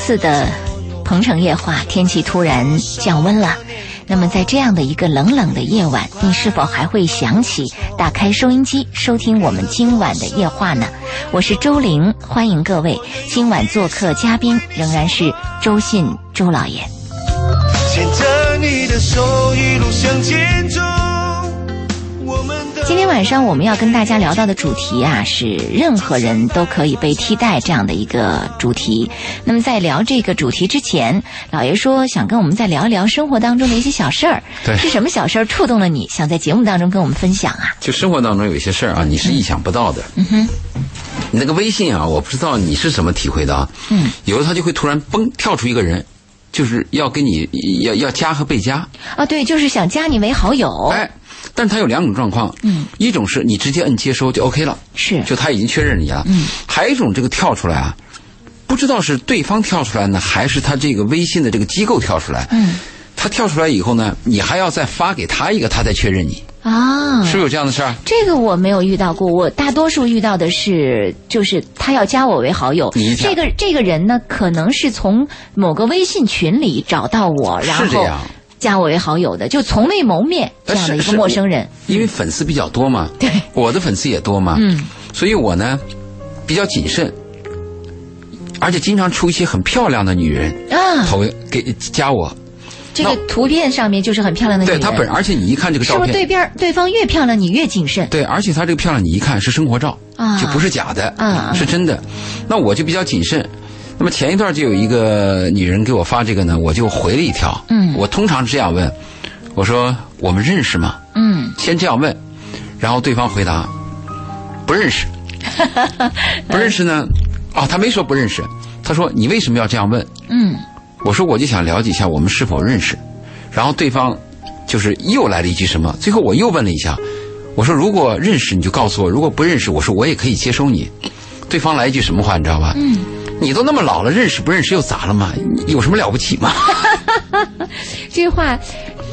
四的鹏城夜话，天气突然降温了。那么在这样的一个冷冷的夜晚，你是否还会想起打开收音机收听我们今晚的夜话呢？我是周玲，欢迎各位。今晚做客嘉宾仍然是周信周老爷。牵着你的手一路向前。今天晚上我们要跟大家聊到的主题啊，是任何人都可以被替代这样的一个主题。那么在聊这个主题之前，老爷说想跟我们再聊一聊生活当中的一些小事儿。对是什么小事儿触动了你，想在节目当中跟我们分享啊？就生活当中有一些事儿啊，你是意想不到的。嗯哼，你那个微信啊，我不知道你是怎么体会的啊。嗯，有的他就会突然嘣跳出一个人，就是要跟你要要加和被加。啊，对，就是想加你为好友。哎，但是他有两种状况。哦嗯，一种是你直接摁接收就 OK 了，是就他已经确认你了。嗯，还有一种这个跳出来啊，不知道是对方跳出来呢，还是他这个微信的这个机构跳出来。嗯，他跳出来以后呢，你还要再发给他一个，他再确认你，啊，是不是有这样的事儿？这个我没有遇到过，我大多数遇到的是，就是他要加我为好友这个这个人呢，可能是从某个微信群里找到我，然后是这样加我为好友的，就从未谋面这样的一个陌生人。因为粉丝比较多嘛，对，我的粉丝也多嘛，嗯，所以我呢比较谨慎，而且经常出一些很漂亮的女人啊，投给加我，这个图片上面就是很漂亮的女人，对她本，而且你一看这个照片是不是对边对方越漂亮，你越谨慎？对，而且她这个漂亮，你一看是生活照，啊就不是假的，啊是真的。那我就比较谨慎。那么前一段就有一个女人给我发这个呢，我就回了一条。嗯我通常是这样问，我说我们认识吗？嗯，先这样问，然后对方回答不认识，不认识呢？哦，他没说不认识，他说你为什么要这样问？嗯，我说我就想了解一下我们是否认识，然后对方就是又来了一句什么，最后我又问了一下，我说如果认识你就告诉我，如果不认识，我说我也可以接收你。对方来一句什么话你知道吧？嗯，你都那么老了，认识不认识又咋了嘛？有什么了不起吗？这话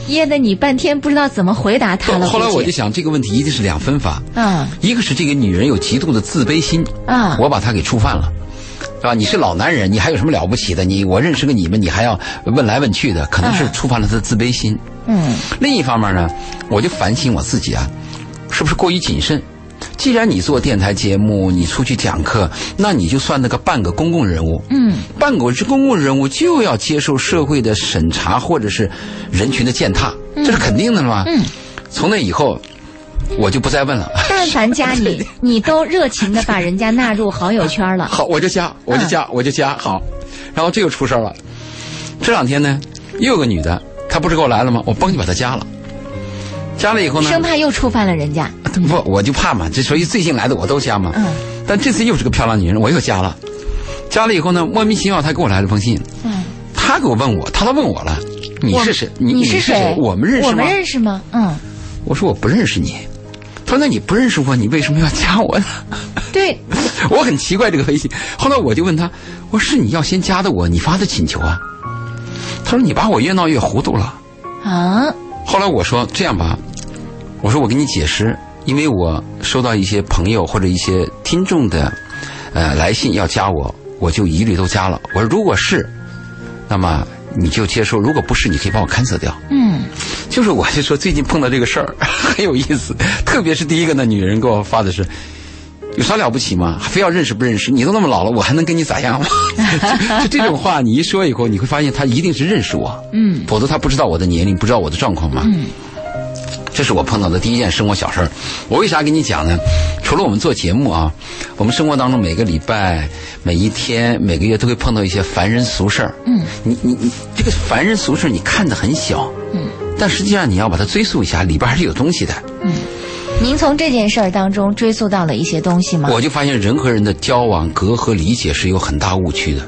噎得你半天不知道怎么回答他了。后来我就想，这个问题一定是两分法。嗯一个是这个女人有极度的自卑心啊我把她给触犯了，是吧？你是老男人，你还有什么了不起的？你我认识个你们，你还要问来问去的，可能是啊触犯了她的自卑心。嗯另一方面呢，我就反省我自己啊，是不是过于谨慎？既然你做电台节目，你出去讲课，那你就算那个半个公共人物。嗯，半个是公共人物就要接受社会的审查或者是人群的践踏，这是肯定的了嘛。嗯，从那以后，我就不再问了。但凡加你，你都热情的把人家纳入好友圈了。好，我就加，我就加，我就加。好，然后这又出事儿了。这两天呢，又有个女的，她不是给我来了吗？我帮你把她加了。加了以后呢，生怕又触犯了人家。不，我就怕嘛，这所以最近来的我都加嘛。嗯。但这次又是个漂亮女人，我又加了。加了以后呢，莫名其妙她给我来了封信，嗯，她给我问我，她都问我了，你是谁？你你是谁？我们认识吗？我们认识吗？嗯，我说我不认识你。她说那你不认识我，你为什么要加我呢？对，我很奇怪这个微信。后来我就问他，我说是你要先加的我，你发的请求啊？他说你把我越闹越糊涂了。啊，后来我说这样吧，我说我给你解释，因为我收到一些朋友或者一些听众的呃来信要加我，我就一律都加了。我说如果是，那么你就接受；如果不是，你可以帮我 cancel 掉。嗯，就是我就说最近碰到这个事儿 很有意思，特别是第一个那女人给我发的是。有啥了不起吗？非要认识不认识？你都那么老了，我还能跟你咋样吗？就 就这种话，你一说以后，你会发现他一定是认识我，嗯，否则他不知道我的年龄，不知道我的状况嘛。嗯，这是我碰到的第一件生活小事儿。我为啥跟你讲呢？除了我们做节目啊，我们生活当中每个礼拜、每一天、每个月都会碰到一些凡人俗事儿。嗯，你你你，这个凡人俗事儿你看得很小，嗯，但实际上你要把它追溯一下，里边还是有东西的。嗯您从这件事儿当中追溯到了一些东西吗？我就发现人和人的交往、隔阂、理解是有很大误区的。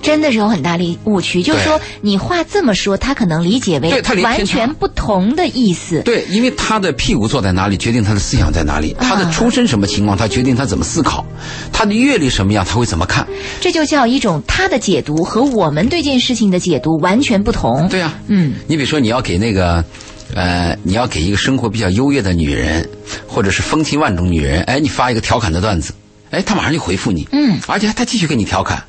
真的是有很大的误区，就是说你话这么说，他可能理解为完全不同的意思。对，因为他的屁股坐在哪里，决定他的思想在哪里；他的出身什么情况，他决定他怎么思考；他的阅历什么样，他会怎么看。这就叫一种他的解读和我们对这件事情的解读完全不同。对啊、嗯。你比如说，你要给那个呃，你要给一个生活比较优越的女人，或者是风情万种女人，哎，你发一个调侃的段子，哎，她马上就回复你，嗯，而且她继续跟你调侃。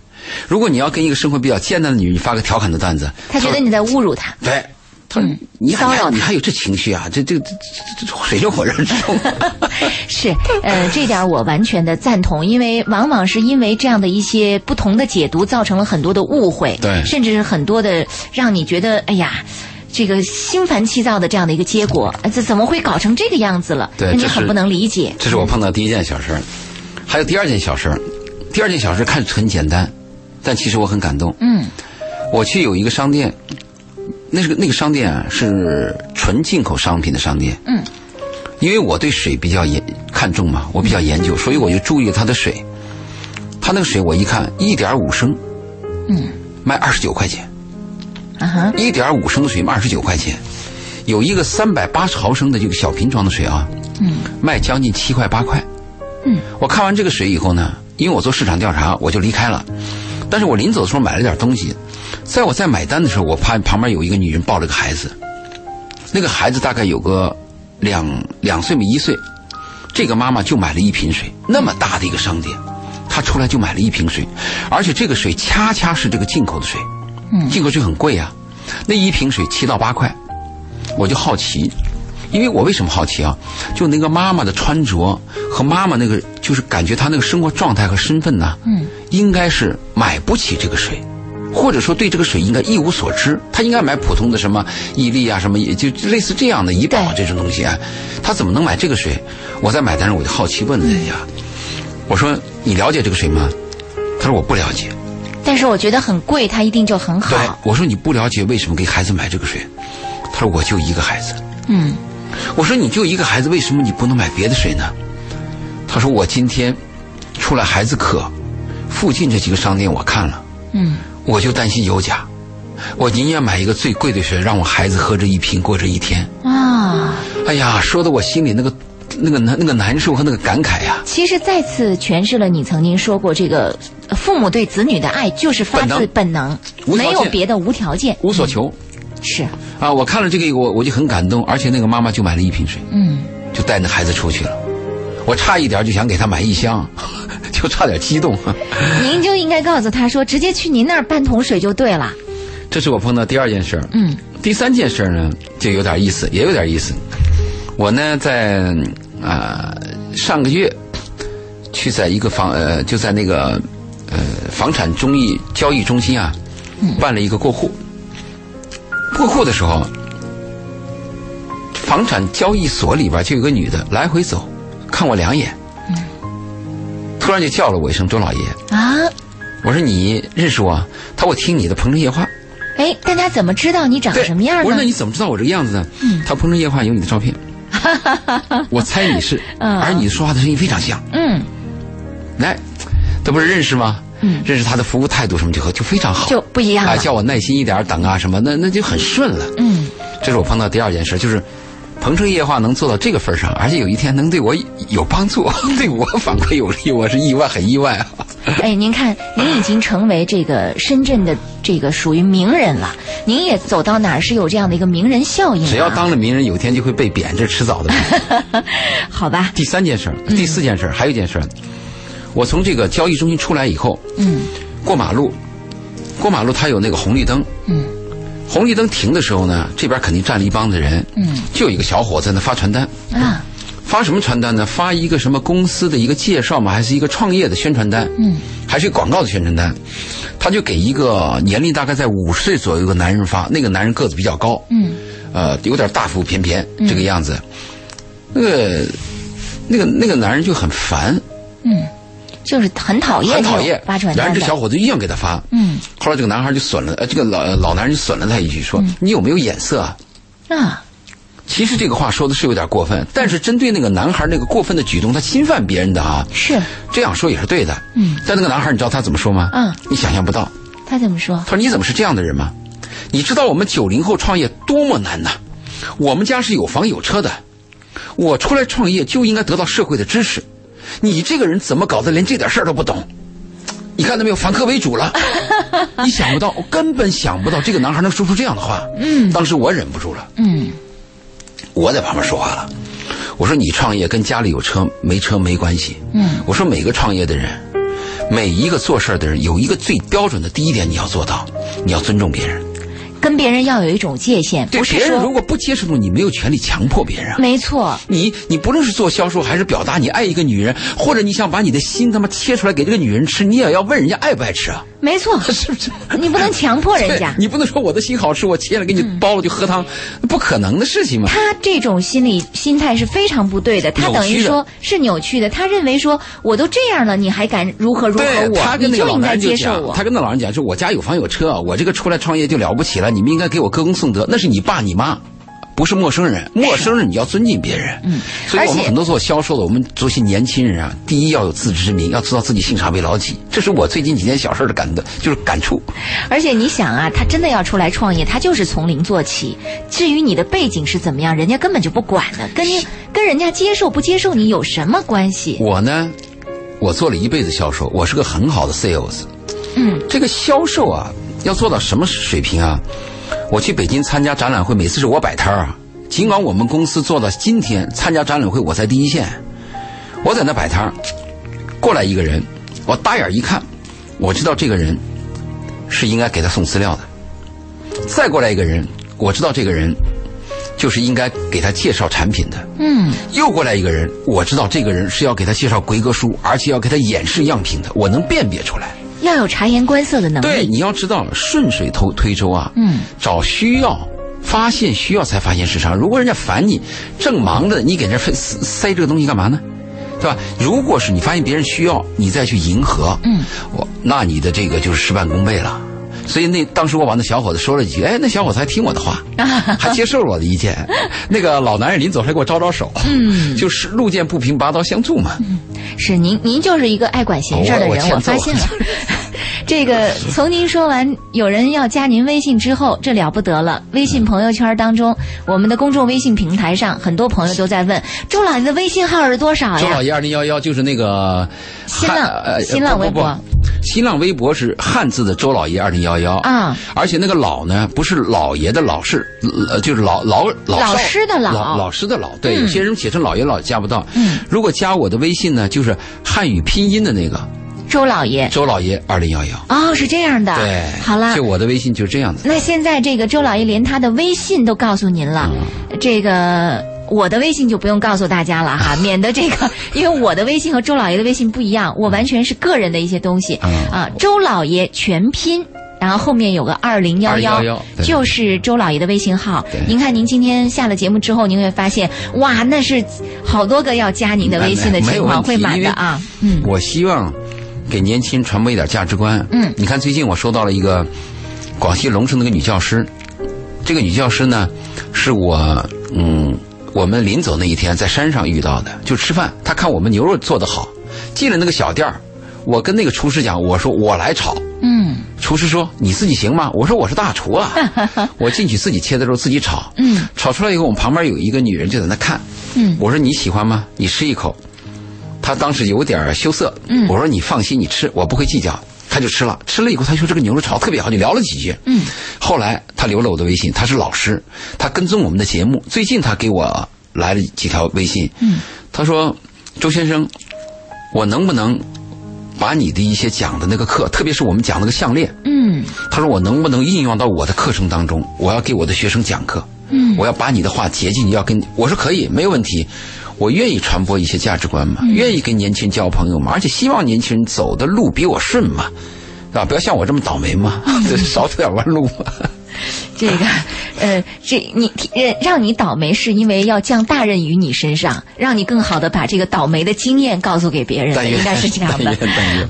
如果你要跟一个生活比较艰难的女人，你发个调侃的段子，她觉得你在侮辱她。对，她你还骚扰他你还有这情绪啊？这这这这这水深火热之中。是，呃，这点我完全的赞同，因为往往是因为这样的一些不同的解读，造成了很多的误会，对甚至是很多的让你觉得，哎呀。这个心烦气躁的这样的一个结果，呃这怎么会搞成这个样子了？对你很不能理解。这是我碰到第一件小事儿，还有第二件小事儿。第二件小事看着很简单，但其实我很感动。嗯我去有一个商店，那是个那个商店啊是纯进口商品的商店。嗯，因为我对水比较研看重嘛，我比较研究，所以我就注意了它的水。它那个水我一看，一点五升，嗯卖二十九块钱。啊哈一点五升的水卖二十九块钱，有一个三百八十毫升的这个小瓶装的水啊，嗯卖将近七块八块。嗯，我看完这个水以后呢，因为我做市场调查，我就离开了。但是我临走的时候买了点东西，在我在买单的时候，我怕旁边有一个女人抱着个孩子，那个孩子大概有个两两岁没一岁，这个妈妈就买了一瓶水，那么大的一个商店，她出来就买了一瓶水，而且这个水恰恰是这个进口的水，进口水很贵啊，那一瓶水七到八块，我就好奇，因为我为什么好奇啊？就那个妈妈的穿着和妈妈那个，就是感觉她那个生活状态和身份呢，嗯，应该是买不起这个水，或者说对这个水应该一无所知，他应该买普通的什么伊利啊，什么也就就类似这样的怡宝啊这种东西啊，他怎么能买这个水？我在买单时我就好奇问了一下，我说你了解这个水吗？他说我不了解。但是我觉得很贵，它一定就很对好。，我说你不了解为什么给孩子买这个水？他说我就一个孩子。嗯我说你就一个孩子，为什么你不能买别的水呢？他说我今天出来孩子渴，附近这几个商店我看了，嗯我就担心有假，我宁愿买一个最贵的水，让我孩子喝这一瓶过这一天。啊，哎呀，说的我心里那个那个难那个难受和那个感慨呀、其实再次诠释了你曾经说过，这个呃父母对子女的爱就是发自本能，没有别的，无条件。无所求是，啊！我看了这个，我我就很感动，而且那个妈妈就买了一瓶水。嗯。就带着孩子出去了。我差一点就想给他买一箱，就差点激动。您就应该告诉他说，直接去您那儿半桶水就对了。这是我碰到第二件事儿。嗯第三件事儿呢，就有点意思，也有点意思。我呢，在啊、上个月去在一个房呃，就在那个呃房产中意交易中心啊，办了一个过户。过户的时候，房产交易所里边就有个女的来回走，看我两眼，突然就叫了我一声周老爷。啊，我说你认识我？他说我听你的《鹏城夜话》。哎，但他怎么知道你长，什么样呢我说那？你怎么知道我这个样子呢？他《鹏城夜话》有你的照片，我猜你是，嗯而你说话的声音非常像。嗯，来，这不是认识吗？嗯认识他的服务态度什么就和就非常好，就不一样啊，了。叫我耐心一点等啊什么，那那就很顺了。嗯，这是我碰到第二件事，就是。鹏城夜话能做到这个份上，而且有一天能对我有帮助，对我反馈有利，我是意外，很意外啊！哎，您看，您已经成为这个深圳的这个属于名人了，您也走到哪儿是有这样的一个名人效应、啊。只要当了名人，有一天就会被贬，这是迟早的。好吧，第三件事第四件事儿，还有一件事儿，我从这个交易中心出来以后，嗯过马路，过马路它有那个红绿灯，嗯红绿灯停的时候呢，这边肯定站了一帮子人，嗯就有一个小伙子在那发传单，啊发什么传单呢？发一个什么公司的一个介绍嘛，还是一个创业的宣传单？嗯还是一个广告的宣传单？他就给一个年龄大概在五十岁左右的男人发，那个男人个子比较高，嗯呃，有点大腹便便这个样子，那个那个那个男人就很烦，嗯，就是很讨厌很讨厌，发传然后这。小伙子硬要给他发，嗯后来这个男孩就损了，呃，这个老老男人就损了他一句，说：“你有没有眼色啊啊？”其实这个话说的是有点过分，但是针对那个男孩那个过分的举动，他侵犯别人的啊，是，这样说也是对的。嗯，但那个男孩，你知道他怎么说吗？嗯，你想象不到。他怎么说？他说：“你怎么是这样的人吗？你知道我们九零后创业多么难呐？我们家是有房有车的，我出来创业就应该得到社会的支持。你这个人怎么搞得连这点事儿都不懂？你看到没有，反客为主了。你想不到，我根本想不到这个男孩能说出这样的话。嗯当时我忍不住了，嗯我在旁边说话了，我说你创业跟家里有车没车没关系。嗯，我说每个创业的人，每一个做事儿的人，有一个最标准的第一点你要做到，你要尊重别人。跟别人要有一种界限，对不是别人如果不接受你，你没有权利强迫别人。没错，你你不论是做销售还是表达你爱一个女人，或者你想把你的心他妈切出来给这个女人吃，你也要问人家爱不爱吃啊？没错，是不是？你不能强迫人家。你不能说我的心好吃，我切了给你包了就喝汤，不可能的事情嘛。他这种心理心态是非常不对的，他等于说是扭曲的。他认为说我都这样了，你还敢如何如何我，跟那个老你就应该男人就讲，接受我他。跟那老人讲，说我家有房有车，我这个出来创业就了不起了，你们应该给我歌功颂德，那是你爸你妈。不是陌生人，陌生人你要尊敬别人。嗯，所以我们很多做销售的，我们做些年轻人啊，第一要有自知之明，要知道自己姓啥为老几。这是我最近几件小事的感的，就是感触。而且你想啊，他真的要出来创业，他就是从零做起。至于你的背景是怎么样，人家根本就不管的，跟你跟人家接受不接受你有什么关系？我呢，我做了一辈子销售，我是个很好的 sales。嗯，这个销售啊，要做到什么水平啊？我去北京参加展览会，每次是我摆摊儿啊。尽管我们公司做到今天，参加展览会我在第一线，我在那摆摊儿，过来一个人，我大眼一看，我知道这个人是应该给他送资料的。再过来一个人，我知道这个人就是应该给他介绍产品的。嗯，又过来一个人，我知道这个人是要给他介绍规格书，而且要给他演示样品的，我能辨别出来。要有察言观色的能力对，你要知道顺水推推舟啊，嗯，找需要，发现需要才发现市场。如果人家烦你，正忙着，你给人家塞塞这个东西干嘛呢？对吧？如果是你发现别人需要，你再去迎合，嗯，我那你的这个就是事半功倍了。所以那当时我把那小伙子说了几句，哎，那小伙子还听我的话，还接受了我的意见。那个老男人临走还给我招招手，嗯，就是路见不平拔刀相助嘛。是您，您就是一个爱管闲事的人，我发现了。这个 从您说完有人要加您微信之后，这了不得了。微信朋友圈当中，我们的公众微信平台上，很多朋友都在问周老爷的微信号是多少呀？周老爷二零幺幺就是那个新浪呃新浪微博。不不不新浪微博是汉字的周老爷二零幺幺。啊，而且那个老呢不是老爷的老，是呃就是老老老老师的老。老老师的老，对，嗯。有些人写成老爷老加不到。嗯，如果加我的微信呢，就是汉语拼音的那个周老爷周老爷二零幺幺。哦，是这样的。对，好了就。我的微信就是这样子。那现在这个周老爷连他的微信都告诉您了，嗯这个我的微信就不用告诉大家了哈，免得这个，因为我的微信和周老爷的微信不一样，我完全是个人的一些东西嗯啊。周老爷全拼。然后后面有个二零幺幺2011，就是周老爷的微信号对。您看，您今天下了节目之后，您会发现，哇，那是好多个要加您的微信的情况，会满的啊。嗯我希望给年轻人传播一点价值观。嗯你看最近我收到了一个广西龙城的一个女教师，这个女教师呢，是我嗯我们临走那一天在山上遇到的，就吃饭，她看我们牛肉做得好，进了那个小店儿，我跟那个厨师讲，我说我来炒。嗯厨师说：“你自己行吗？”我说：“我是大厨啊，我进去自己切的时候自己炒。嗯炒出来以后，我们旁边有一个女人就在那看。嗯我说：“你喜欢吗？你吃一口。”她当时有点羞涩。嗯我说：“你放心，你吃，我不会计较。”他就吃了，吃了以后，他说这个牛肉炒得特别好，就聊了几句。嗯，后来他留了我的微信，他是老师，他跟踪我们的节目。最近他给我来了几条微信。嗯，她说：“周先生，我能不能把你的一些讲的那个课，特别是我们讲那个项链，嗯他说我能不能应用到我的课程当中？我要给我的学生讲课，嗯我要把你的话接进，要跟我说可以，没有问题。我愿意传播一些价值观嘛，愿意跟年轻人交朋友嘛，而且希望年轻人走的路比我顺嘛，对吧？不要像我这么倒霉嘛，这 少走点弯路嘛。这个，呃，这你呃让你倒霉，是因为要降大任于你身上，让你更好的把这个倒霉的经验告诉给别人应该是这样的。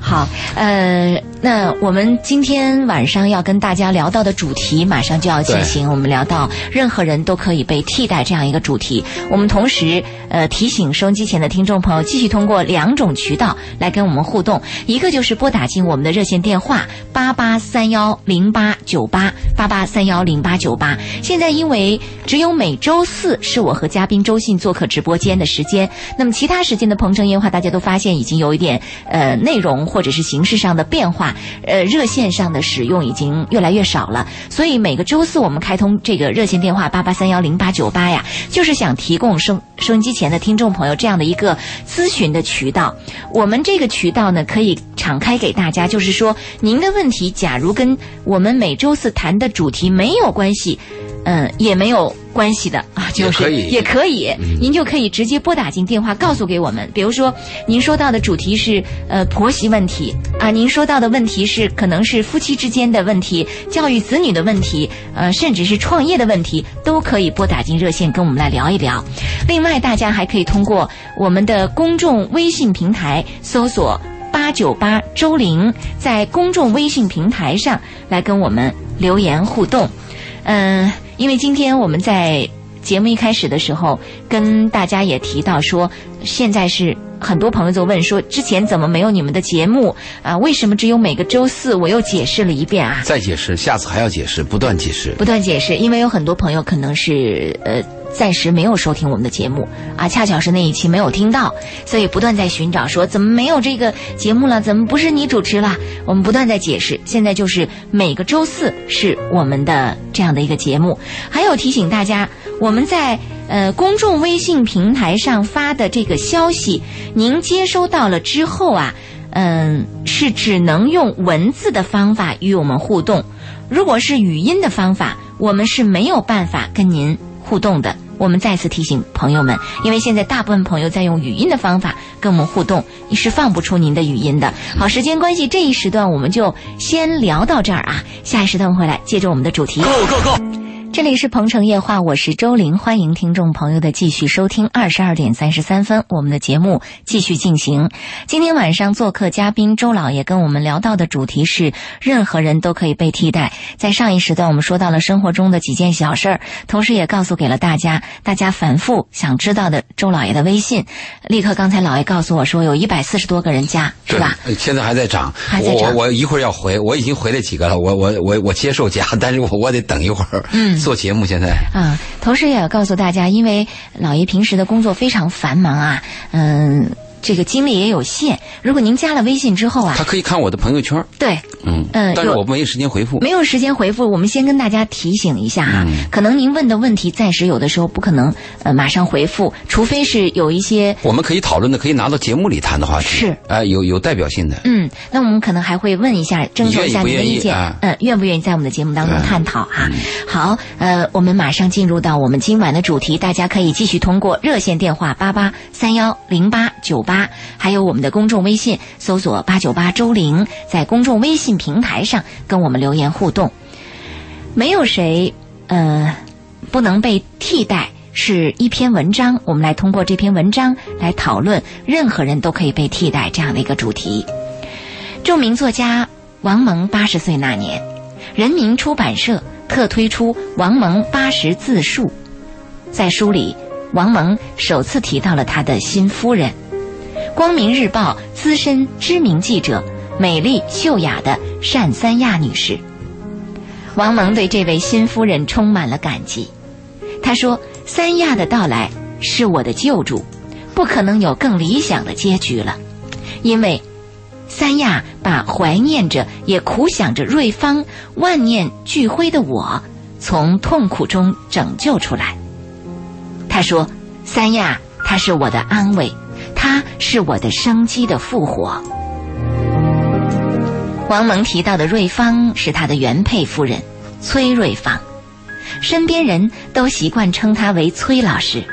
好，呃，那我们今天晚上要跟大家聊到的主题马上就要进行，我们聊到任何人都可以被替代这样一个主题。我们同时呃提醒收音机前的听众朋友，继续通过两种渠道来跟我们互动，一个就是拨打进我们的热线电话八八三幺零八九八八八三幺零。八九八。现在因为只有每周四是我和嘉宾周信做客直播间的时间，那么其他时间的《鹏城夜话》，大家都发现已经有一点呃内容或者是形式上的变化，呃热线上的使用已经越来越少了。所以每个周四我们开通这个热线电话八八三幺零八九八呀，就是想提供收收音机前的听众朋友这样的一个咨询的渠道。我们这个渠道呢，可以敞开给大家，就是说您的问题，假如跟我们每周四谈的主题没有关系，嗯，也没有关系的啊，就是也可以也可以，您就可以直接拨打进电话告诉给我们。比如说，您说到的主题是呃婆媳问题啊，您说到的问题是可能是夫妻之间的问题、教育子女的问题，呃，甚至是创业的问题，都可以拨打进热线跟我们来聊一聊。另外，大家还可以通过我们的公众微信平台搜索。八九八周玲在公众微信平台上来跟我们留言互动，嗯，因为今天我们在节目一开始的时候跟大家也提到说，现在是很多朋友就问说，之前怎么没有你们的节目啊？为什么只有每个周四？我又解释了一遍啊，再解释，下次还要解释，不断解释。不断解释，因为有很多朋友可能是呃暂时没有收听我们的节目啊，恰巧是那一期没有听到，所以不断在寻找说怎么没有这个节目了，怎么不是你主持了？我们不断在解释，现在就是每个周四是我们的这样的一个节目，还有提醒大家，我们在。呃，公众微信平台上发的这个消息，您接收到了之后啊，嗯，是只能用文字的方法与我们互动。如果是语音的方法，我们是没有办法跟您互动的。我们再次提醒朋友们，因为现在大部分朋友在用语音的方法跟我们互动，你是放不出您的语音的。好，时间关系，这一时段我们就先聊到这儿啊，下一时段回来接着我们的主题。Go go go！这里是鹏城夜话，我是周玲，欢迎听众朋友的继续收听。二十二点三十三分，我们的节目继续进行。今天晚上做客嘉宾周老爷跟我们聊到的主题是任何人都可以被替代。在上一时段，我们说到了生活中的几件小事儿，同时也告诉给了大家大家反复想知道的周老爷的微信。立刻，刚才老爷告诉我说有一百四十多个人加，是吧？现在还在涨，还在涨我我一会儿要回，我已经回了几个了，我我我我接受加，但是我我得等一会儿。嗯做节目现在。啊，同时也要告诉大家，因为老爷平时的工作非常繁忙啊，嗯，这个精力也有限。如果您加了微信之后啊他，可以看我的朋友圈，对，嗯嗯但是我没有时间回复。没有时间回复，我们先跟大家提醒一下啊，嗯可能您问的问题暂时有的时候不可能呃马上回复，除非是有一些我们可以讨论的，可以拿到节目里谈的话题，是哎、有有代表性的。嗯，那我们可能还会问一下，征求一下您的意见，愿意啊嗯，愿不愿意在我们的节目当中嗯探讨啊？好，呃，我们马上进入到我们今晚的主题，大家可以继续通过热线电话八八三幺零八九八，八还有我们的公众微信搜索八九八周玲，在公众微信平台上跟我们留言互动。没有谁，呃，不能被替代。是一篇文章，我们来通过这篇文章来讨论任何人都可以被替代这样的一个主题。著名作家王蒙八十岁那年，人民出版社特推出王蒙八十自述，在书里，王蒙首次提到了他的新夫人，光明日报资深知名记者、美丽秀雅的单三亚女士。王蒙对这位新夫人充满了感激。他说：“三亚的到来是我的救主，不可能有更理想的结局了，因为三亚把怀念着也苦想着瑞芳万念俱灰的我，从痛苦中拯救出来。”他说：“三亚，它是我的安慰，它是我的生机的复活。”王蒙提到的瑞芳是他的原配夫人崔瑞芳。身边人都习惯称他为崔老师。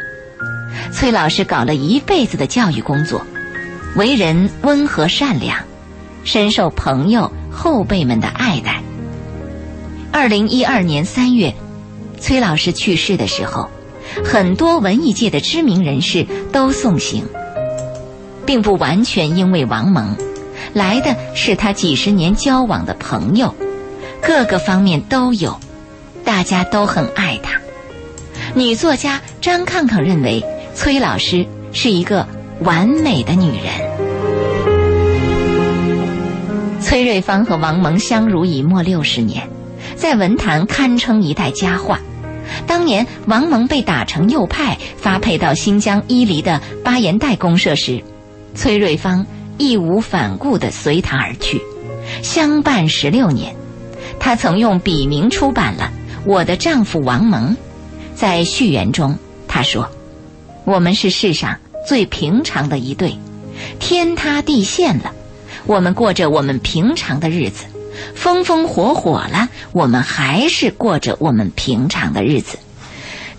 崔老师搞了一辈子的教育工作，为人温和善良，深受朋友后辈们的爱戴。二零一二年三月，崔老师去世的时候，很多文艺界的知名人士都送行，并不完全因为王蒙，来的是他几十年交往的朋友，各个方面都有。大家都很爱她。女作家张抗抗认为，崔老师是一个完美的女人。崔瑞芳和王蒙相濡以沫六十年，在文坛堪称一代佳话。当年王蒙被打成右派，发配到新疆伊犁的巴彦岱公社时，崔瑞芳义无反顾地随他而去，相伴十六年。他曾用笔名出版了《我的丈夫王蒙》。在序言中，他说：“我们是世上最平常的一对，天塌地陷了，我们过着我们平常的日子；风风火火了，我们还是过着我们平常的日子。”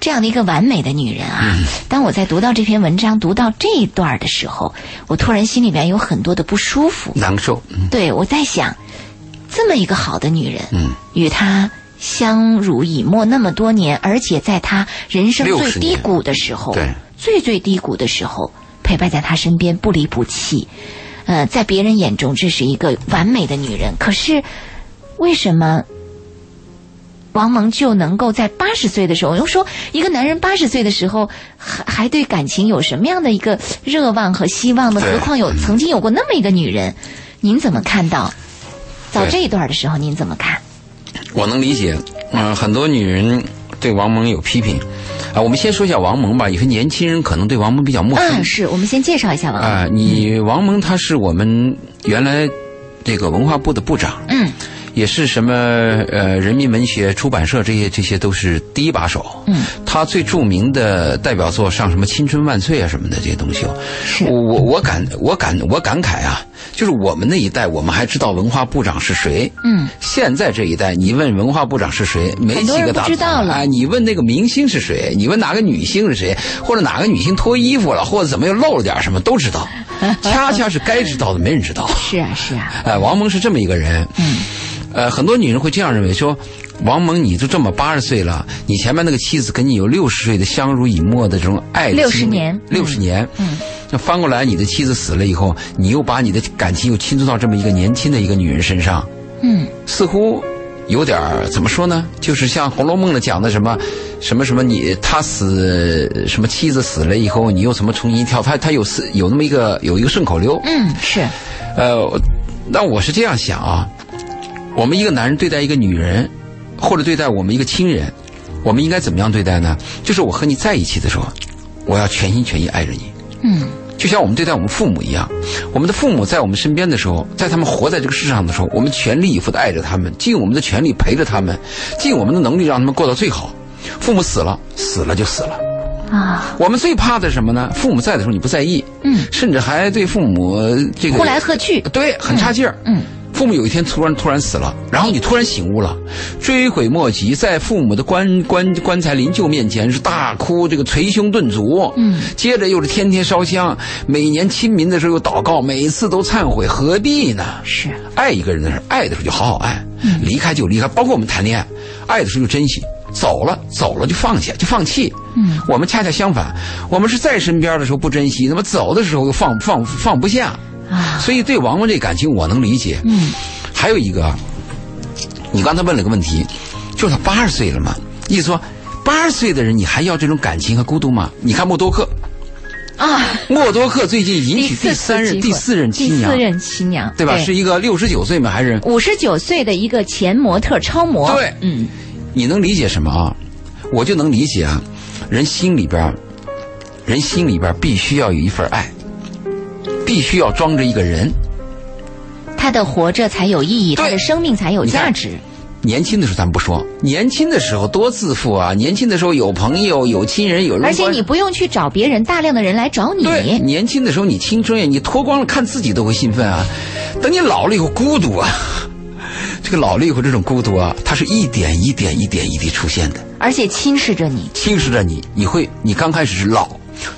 这样的一个完美的女人啊！当我在读到这篇文章、读到这一段的时候，我突然心里面有很多的不舒服、难受。对，我在想，这么一个好的女人，嗯，与她相濡以沫那么多年，而且在她人生最低谷的时候，对，最最低谷的时候，陪伴在她身边，不离不弃。呃，在别人眼中，这是一个完美的女人。可是，为什么？王蒙就能够在八十岁的时候，又说一个男人八十岁的时候还还对感情有什么样的一个热望和希望呢？何况有曾经有过那么一个女人，您怎么看到？到这一段的时候，您怎么看？我能理解，嗯，很多女人对王蒙有批评，啊，我们先说一下王蒙吧。有些年轻人可能对王蒙比较陌生。嗯，是我们先介绍一下王蒙。啊，你王蒙他是我们原来这个文化部的部长。嗯。也是什么呃，人民文学出版社这些这些都是第一把手。嗯，他最著名的代表作上什么《青春万岁》啊什么的这些东西。是。我我我感我感我感慨啊，就是我们那一代，我们还知道文化部长是谁。嗯。现在这一代，你问文化部长是谁，没几个大。知道了。哎，你问那个明星是谁，你问哪个女星是谁，或者哪个女星脱衣服了，或者怎么又露了点什么，都知道。恰恰是该知道的，没人知道。是啊，是啊。哎，王蒙是这么一个人。嗯。呃，很多女人会这样认为，说王蒙你都这么八十岁了，你前面那个妻子跟你有六十岁的相濡以沫的这种爱六十年，六十年，嗯，那翻过来，你的妻子死了以后，你又把你的感情又倾注到这么一个年轻的一个女人身上，嗯，似乎有点怎么说呢？就是像《红楼梦》的讲的什么，什么什么你他死什么妻子死了以后，你又什么重新跳？他他有是有那么一个有一个顺口溜，嗯，是，呃，那我是这样想啊。我们一个男人对待一个女人，或者对待我们一个亲人，我们应该怎么样对待呢？就是我和你在一起的时候，我要全心全意爱着你。嗯，就像我们对待我们父母一样，我们的父母在我们身边的时候，在他们活在这个世上的时候，我们全力以赴的爱着他们，尽我们的全力陪着他们，尽我们的能力让他们过到最好。父母死了，死了就死了。啊，我们最怕的是什么呢？父母在的时候你不在意，嗯，甚至还对父母这个呼来喝去，对，很差劲儿，嗯。父母有一天突然突然死了，然后你突然醒悟了，追悔莫及，在父母的棺棺棺材灵柩面前是大哭，这个捶胸顿足，嗯，接着又是天天烧香，每年清明的时候又祷告，每次都忏悔，何必呢？是。爱一个人的时候，爱的时候就好好爱，离开就离开，包括我们谈恋爱，爱的时候就珍惜，走了走了就放下就放弃，嗯，我们恰恰相反，我们是在身边的时候不珍惜，那么走的时候又放放放不下。啊，所以对王蒙这感情我能理解。嗯，还有一个，你刚才问了个问题，就是他八十岁了嘛？意思说，八十岁的人你还要这种感情和孤独吗？你看默多克啊，默多克最近迎娶第三任、第四任亲娘，第四任亲娘对吧？是一个六十九岁吗？还是五十九岁的一个前模特超模？对，嗯，你能理解什么啊？我就能理解啊，人心里边，人心里边必须要有一份爱。必须要装着一个人，他的活着才有意义，他的生命才有价值。年轻的时候咱不说，年轻的时候多自负啊！年轻的时候有朋友、有亲人、有人，而且你不用去找别人，大量的人来找你。对，年轻的时候你青春呀，你脱光了看自己都会兴奋啊。等你老了以后孤独啊，这个老了以后这种孤独啊，它是一点一点、一点一滴出现的，而且侵蚀着你，侵蚀着你。你会，你刚开始是老，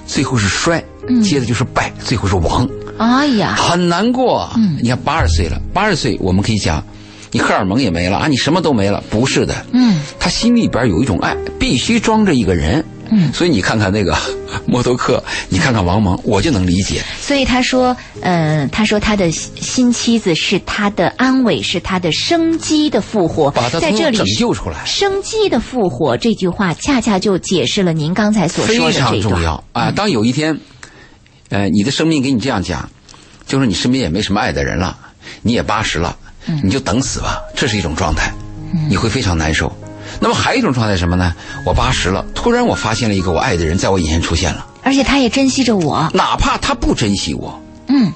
最后是衰，接着就是败，最后是亡。哎呀，很难过。嗯，你看八十岁了，八十岁我们可以讲，你荷尔蒙也没了啊，你什么都没了。不是的，嗯，他心里边有一种爱，必须装着一个人。嗯，所以你看看那个默多克，你看看王蒙，我就能理解。所以他说，嗯，他说他的新妻子是他的安慰，是他的生机的复活，把他在这里拯救出来。生机的复活这句话，恰恰就解释了您刚才所说的非常重要啊！当有一天，呃，你的生命给你这样讲，就是你身边也没什么爱的人了，你也八十了，你就等死吧，这是一种状态。你会非常难受。那么还有一种状态是什么呢？我八十了，突然我发现了一个我爱的人在我眼前出现了，而且他也珍惜着我，哪怕他不珍惜我，嗯，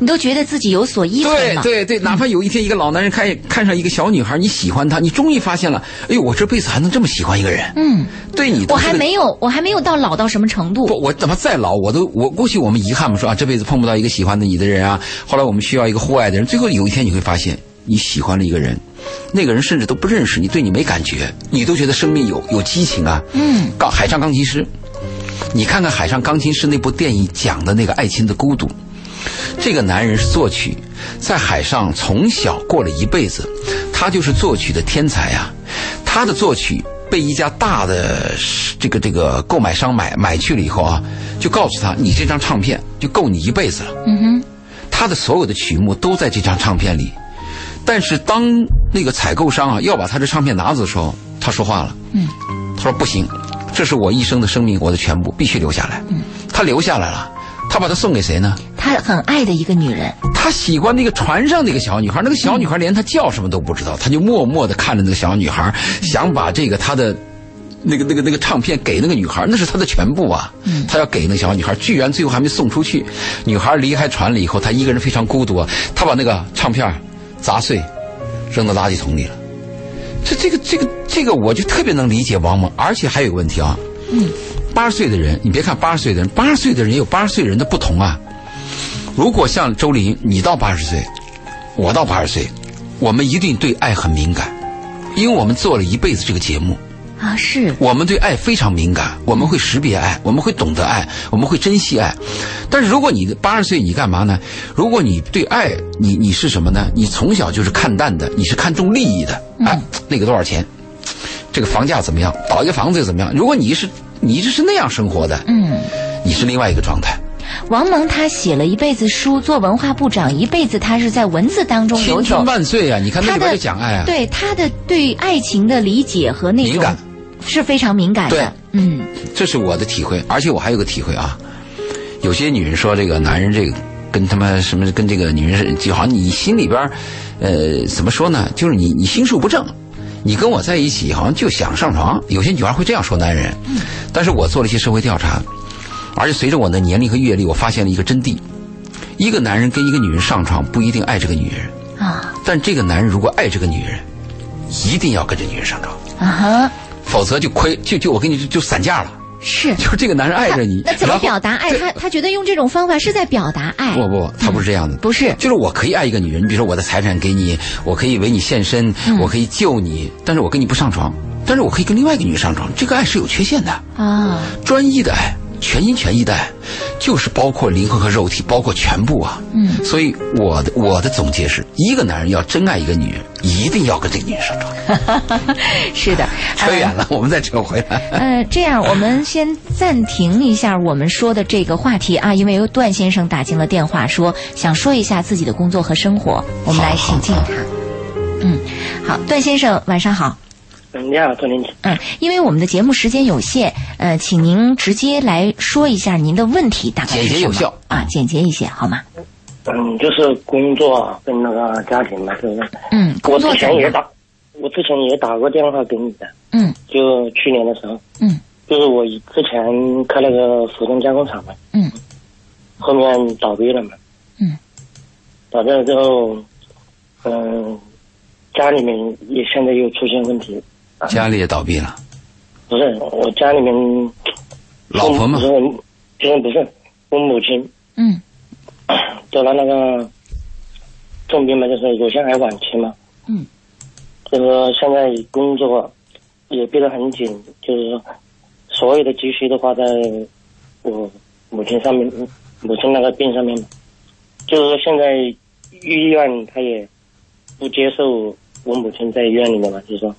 你都觉得自己有所依存了。对对对，哪怕有一天一个老男人看看上一个小女孩，你喜欢她，你终于发现了，哎呦，我这辈子还能这么喜欢一个人。嗯，对你都我还没有，我还没有到老到什么程度。不，我怎么再老，我都我过去我们遗憾嘛，说啊这辈子碰不到一个喜欢的你的人啊。后来我们需要一个互爱的人，最后有一天你会发现，你喜欢了一个人，那个人甚至都不认识你，对你没感觉，你都觉得生命有有激情啊。嗯，钢海上钢琴师，你看看《海上钢琴师》那部电影讲的那个爱情的孤独。这个男人是作曲，在海上从小过了一辈子，他就是作曲的天才啊。他的作曲被一家大的这个这个购买商买买去了以后啊，就告诉他，你这张唱片就够你一辈子了。嗯哼，他的所有的曲目都在这张唱片里。但是当那个采购商啊要把他的唱片拿走的时候，他说话了。嗯，他说不行，这是我一生的生命，我的全部，必须留下来。嗯，他留下来了，他把它送给谁呢？他很爱的一个女人。他喜欢那个船上那个小女孩，那个小女孩连他叫什么都不知道，他就默默的看着那个小女孩，想把这个他的。那个、那个、那个唱片给那个女孩，那是他的全部啊！他要给那个小女孩，居然最后还没送出去。女孩离开船了以后，他一个人非常孤独啊。他把那个唱片砸碎，扔到垃圾桶里了。这、这个、这个、这个，我就特别能理解王蒙。而且还有个问题啊，嗯，八十岁的人，你别看八十岁的人，八十岁的人也有八十岁人的不同啊。如果像周林，你到八十岁，我到八十岁，我们一定对爱很敏感，因为我们做了一辈子这个节目。啊，是我们对爱非常敏感，我们会识别爱，我们会懂得爱，我们会珍惜爱。但是如果你八十岁，你干嘛呢？如果你对爱，你你是什么呢？你从小就是看淡的，你是看重利益的。哎，那个多少钱？这个房价怎么样？倒一个房子又怎么样？如果你是你一直是那样生活的，嗯，你是另外一个状态。王蒙他写了一辈子书，做文化部长，一辈子他是在文字当中游走。万岁啊！你看那里边就讲爱啊。对他的对爱情的理解和那种敏感是非常敏感的。对嗯这是我的体会，而且我还有个体会啊，有些女人说这个男人这个跟他妈什么跟这个女人是，就好像你心里边，呃，怎么说呢？就是你你心术不正，你跟我在一起好像就想上床。有些女孩会这样说男人，但是我做了一些社会调查，而且随着我的年龄和阅历，我发现了一个真谛：一个男人跟一个女人上床不一定爱这个女人，啊。但这个男人如果爱这个女人，一定要跟这女人上床，啊哈，否则就亏就就我跟你就就散架了。是。就是这个男人爱着你，那怎么表达爱？他他觉得用这种方法是在表达爱。不不，他不是这样的。不是就是我可以爱一个女人，你比如说我的财产给你，我可以为你献身，嗯我可以救你，但是我跟你不上床，但是我可以跟另外一个女人上床，这个爱是有缺陷的。啊，专一的爱，全心全意的爱，就是包括灵魂和肉体，包括全部啊。嗯，所以我的我的总结是，一个男人要真爱一个女人，一定要跟这个女人上床。是的，扯远了，我们再扯回来。呃，这样我们先暂停一下我们说的这个话题啊，因为有段先生打进了电话，说想说一下自己的工作和生活，我们来请进他。嗯，好，段先生晚上好。嗯，你好，托林。姐。嗯，因为我们的节目时间有限，呃，请您直接来说一下您的问题大概是有效。啊，简洁一些好吗？嗯，就是工作啊跟那个家庭嘛，就是嗯，我之？前也打，我之前也打过电话给你的，嗯。就去年的时候，嗯。就是我之前开了个服装加工厂嘛，嗯。后面倒闭了嘛，嗯，倒闭了之后，嗯，家里面也现在又出现问题，家里也倒闭了，不是我家里面老婆嘛不，是就是不是我母亲嗯得了那个重病嘛，就是乳腺癌晚期嘛。嗯。就是说现在工作也逼得很紧，就是说所有的积蓄都花在我母亲上面，母亲那个病上面嘛。就是说现在医院他也不接受我母亲在医院里面嘛，就是说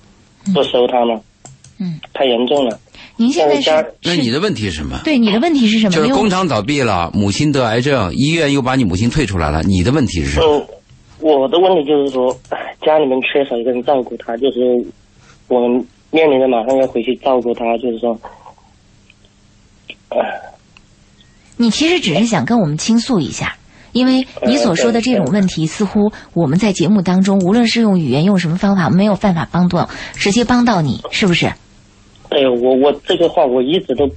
不收他吗，嗯，太严重了。您现在是那你的问题是什么？对你的问题是什么？就是工厂倒闭了，母亲得癌症，医院又把你母亲退出来了，你的问题是什么？嗯，我的问题就是说，家里面缺少一个人照顾他，就是我们面临着马上要回去照顾他，就是说，唉你其实只是想跟我们倾诉一下，因为你所说的这种问题，似乎我们在节目当中，无论是用语言用什么方法，没有办法帮到直接帮到你，是不是？哎呦，我我这个话我一直都不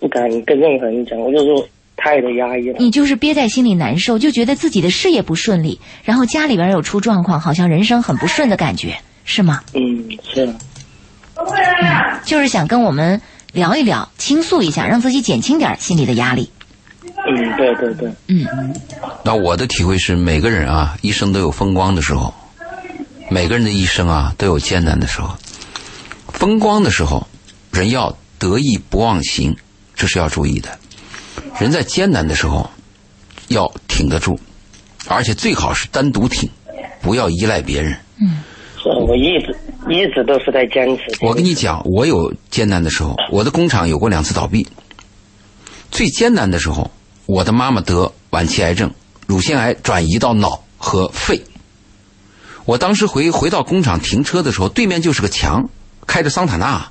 不敢跟任何人讲，我就说太的压抑了。你就是憋在心里难受，就觉得自己的事业不顺利，然后家里边有出状况，好像人生很不顺的感觉，是吗？嗯，是的。就是想跟我们聊一聊，倾诉一下，让自己减轻点心里的压力。嗯，对对对。嗯，那我的体会是，每个人啊，一生都有风光的时候，每个人的一生啊，都有艰难的时候。风光的时候，人要得意不忘形，这是要注意的。人在艰难的时候，要挺得住，而且最好是单独挺，不要依赖别人。是我一直一直都是在坚持。我跟你讲，我有艰难的时候，我的工厂有过两次倒闭。最艰难的时候，我的妈妈得晚期癌症，乳腺癌转移到脑和肺。我当时回回到工厂停车的时候，对面就是个墙，开着桑塔纳，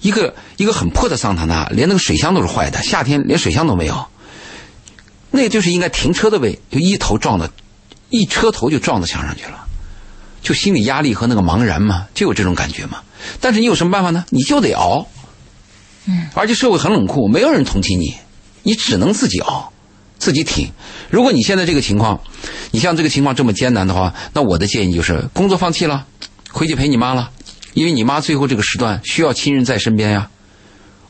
一个一个很破的桑塔纳，连那个水箱都是坏的，夏天连水箱都没有。那就是应该停车的位，就一头撞到，一车头就撞到墙上去了。就心理压力和那个茫然嘛，就有这种感觉嘛。但是你有什么办法呢？你就得熬。嗯。而且社会很冷酷，没有人同情你，你只能自己熬，自己挺。如果你现在这个情况，你像这个情况这么艰难的话，那我的建议就是工作放弃了，回去陪你妈了，因为你妈最后这个时段需要亲人在身边呀。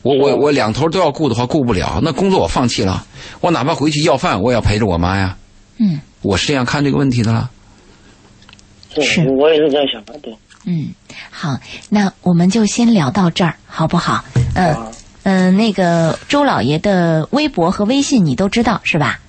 我我我两头都要顾的话，顾不了。那工作我放弃了，我哪怕回去要饭，我也要陪着我妈呀。嗯。我是这样看这个问题的啦。是我也是这样想的，对。嗯，好，那我们就先聊到这儿，好不好？嗯嗯，那个周老爷的微博和微信你都知道是吧？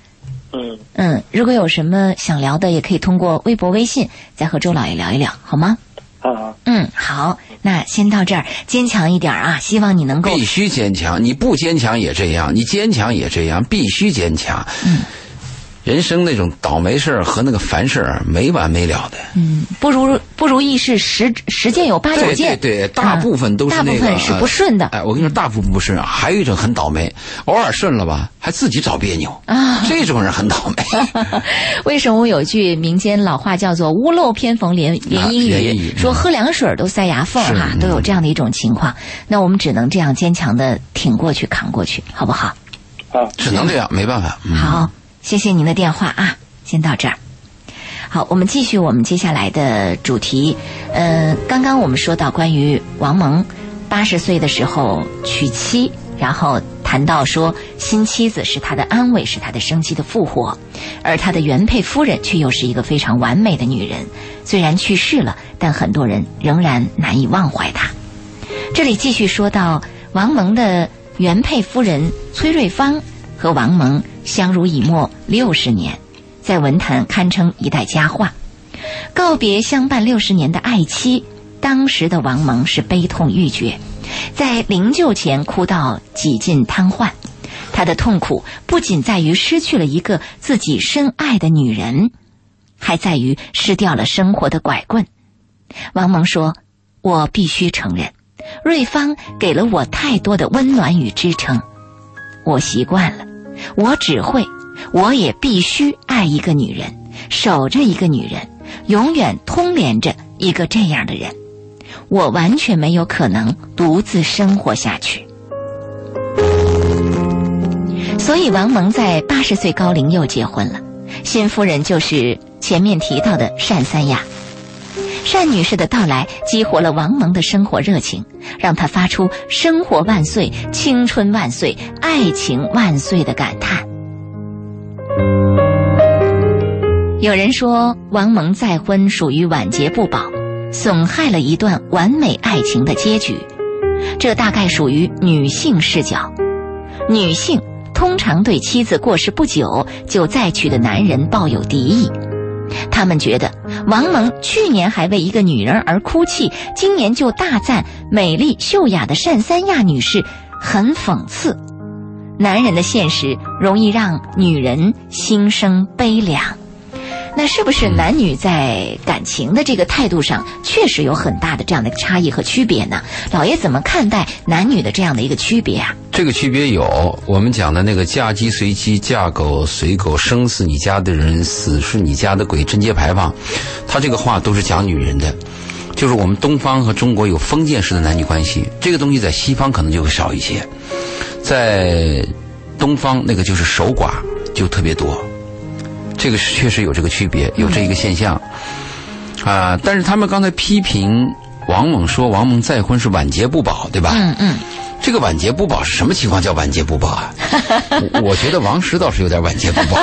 嗯嗯，如果有什么想聊的，也可以通过微博、微信再和周老爷聊一聊，好吗？啊，嗯，好，那先到这儿，坚强一点啊！希望你能够必须坚强，你不坚强也这样，你坚强也这样，必须坚强。嗯，人生那种倒霉事儿和那个烦事儿没完没了的。嗯，不如不如意事十十件有八九对件，对对，大部分都是大那个部分是不顺的哎，我跟你说，大部分不顺，还有一种很倒霉，偶尔顺了吧，还自己找别扭啊。这种人很倒霉。为什么有句民间老话叫做“屋漏偏逢连连阴雨”，说喝凉水都塞牙缝哈，嗯都有这样的一种情况。那我们只能这样坚强的挺过去、扛过去，好不好？啊，只能这样，没办法。嗯、好，谢谢您的电话啊，先到这儿。好，我们继续我们接下来的主题。呃，刚刚我们说到关于王蒙八十岁的时候娶妻，然后谈到说新妻子是他的安慰，是他的生机的复活，而他的原配夫人却又是一个非常完美的女人。虽然去世了，但很多人仍然难以忘怀她。这里继续说到王蒙的原配夫人崔瑞芳和王蒙相濡以沫六十年，在文坛堪称一代佳话。告别相伴六十年的爱妻，当时的王蒙是悲痛欲绝，在灵柩前哭到几近瘫痪。他的痛苦不仅在于失去了一个自己深爱的女人，还在于失掉了生活的拐棍。王蒙说：“我必须承认，瑞芳给了我太多的温暖与支撑。我习惯了，我只会，我也必须爱一个女人，守着一个女人，永远通连着一个这样的人。我完全没有可能独自生活下去。”所以，王蒙在八十岁高龄又结婚了，新夫人就是前面提到的单三亚。单女士的到来激活了王蒙的生活热情，让他发出“生活万岁，青春万岁，爱情万岁”的感叹。有人说，王蒙再婚属于晚节不保，损害了一段完美爱情的结局。这大概属于女性视角，女性。通常对妻子过世不久就再娶的男人抱有敌意，他们觉得王蒙去年还为一个女人而哭泣，今年就大赞美丽秀雅的单三亚女士，很讽刺。男人的现实容易让女人心生悲凉，那是不是男女在感情的这个态度上确实有很大的这样的差异和区别呢？老爷怎么看待男女的这样的一个区别啊？这个区别有，我们讲的那个嫁鸡随鸡，嫁狗随狗，生是你家的人，死是你家的鬼，贞节牌坊，他这个话都是讲女人的，就是我们东方和中国有封建式的男女关系，这个东西在西方可能就会少一些，在东方那个就是守寡就特别多，这个确实有这个区别，有这一个现象，啊、但是他们刚才批评王猛说王猛再婚是晚节不保，对吧？嗯嗯，这个晚节不保是什么情况？叫晚节不保啊？我 我觉得王石倒是有点晚节不保，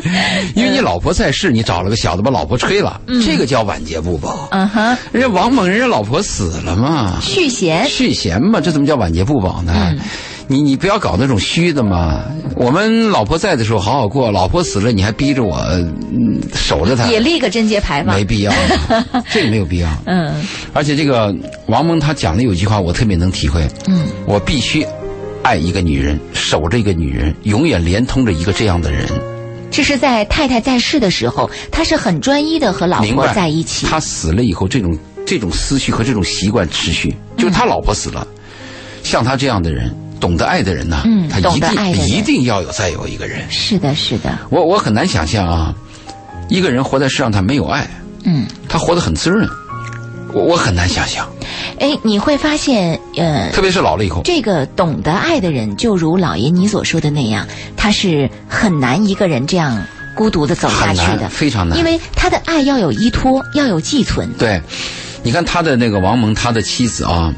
因为你老婆在世，你找了个小子把老婆吹了，这个叫晚节不保。嗯哼，人家王猛，人家老婆死了嘛，续弦，续弦嘛，这怎么叫晚节不保呢？嗯你你不要搞那种虚的嘛。我们老婆在的时候好好过，老婆死了你还逼着我、嗯、守着她，也立个贞节牌坊没。必要，这个没有必要。嗯而且这个王蒙他讲的有句话，我特别能体会。嗯，我必须爱一个女人，守着一个女人，永远连通着一个这样的人。这是在太太在世的时候，他是很专一的和老婆？在一起。他死了以后，这种这种思绪和这种习惯持续，就是他老婆死了，像他这样的人，懂得爱的人呐，嗯他一定一定要有再有一个人。是的，是的，我我很难想象啊，一个人活在世上他没有爱，嗯。他活得很滋润，我我很难想象，哎，你会发现，呃，特别是老了以后。这个懂得爱的人，就如老爷你所说的那样，他是很难一个人这样孤独的走下去的，非常难。因为他的爱要有依托，要有寄存。对，你看他的那个王蒙，他的妻子啊，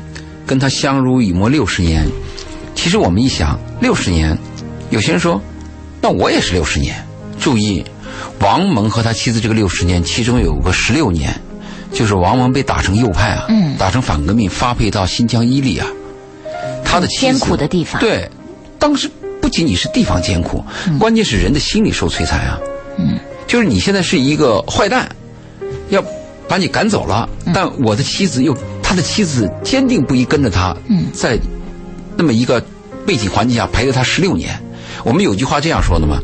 跟他相濡以沫六十年。其实我们一想，六十年，有些人说，那我也是六十年。注意，王蒙和他妻子这个六十年，其中有个十六年，就是王蒙被打成右派啊，嗯打成反革命，发配到新疆伊犁啊。他的妻子艰苦的地方对，当时不仅仅是地方艰苦，关键是人的心理受摧残啊。嗯，就是你现在是一个坏蛋，要把你赶走了，嗯但我的妻子又，他的妻子坚定不移跟着他，嗯在那么一个背景环境下陪了他十六年。我们有句话这样说的嘛：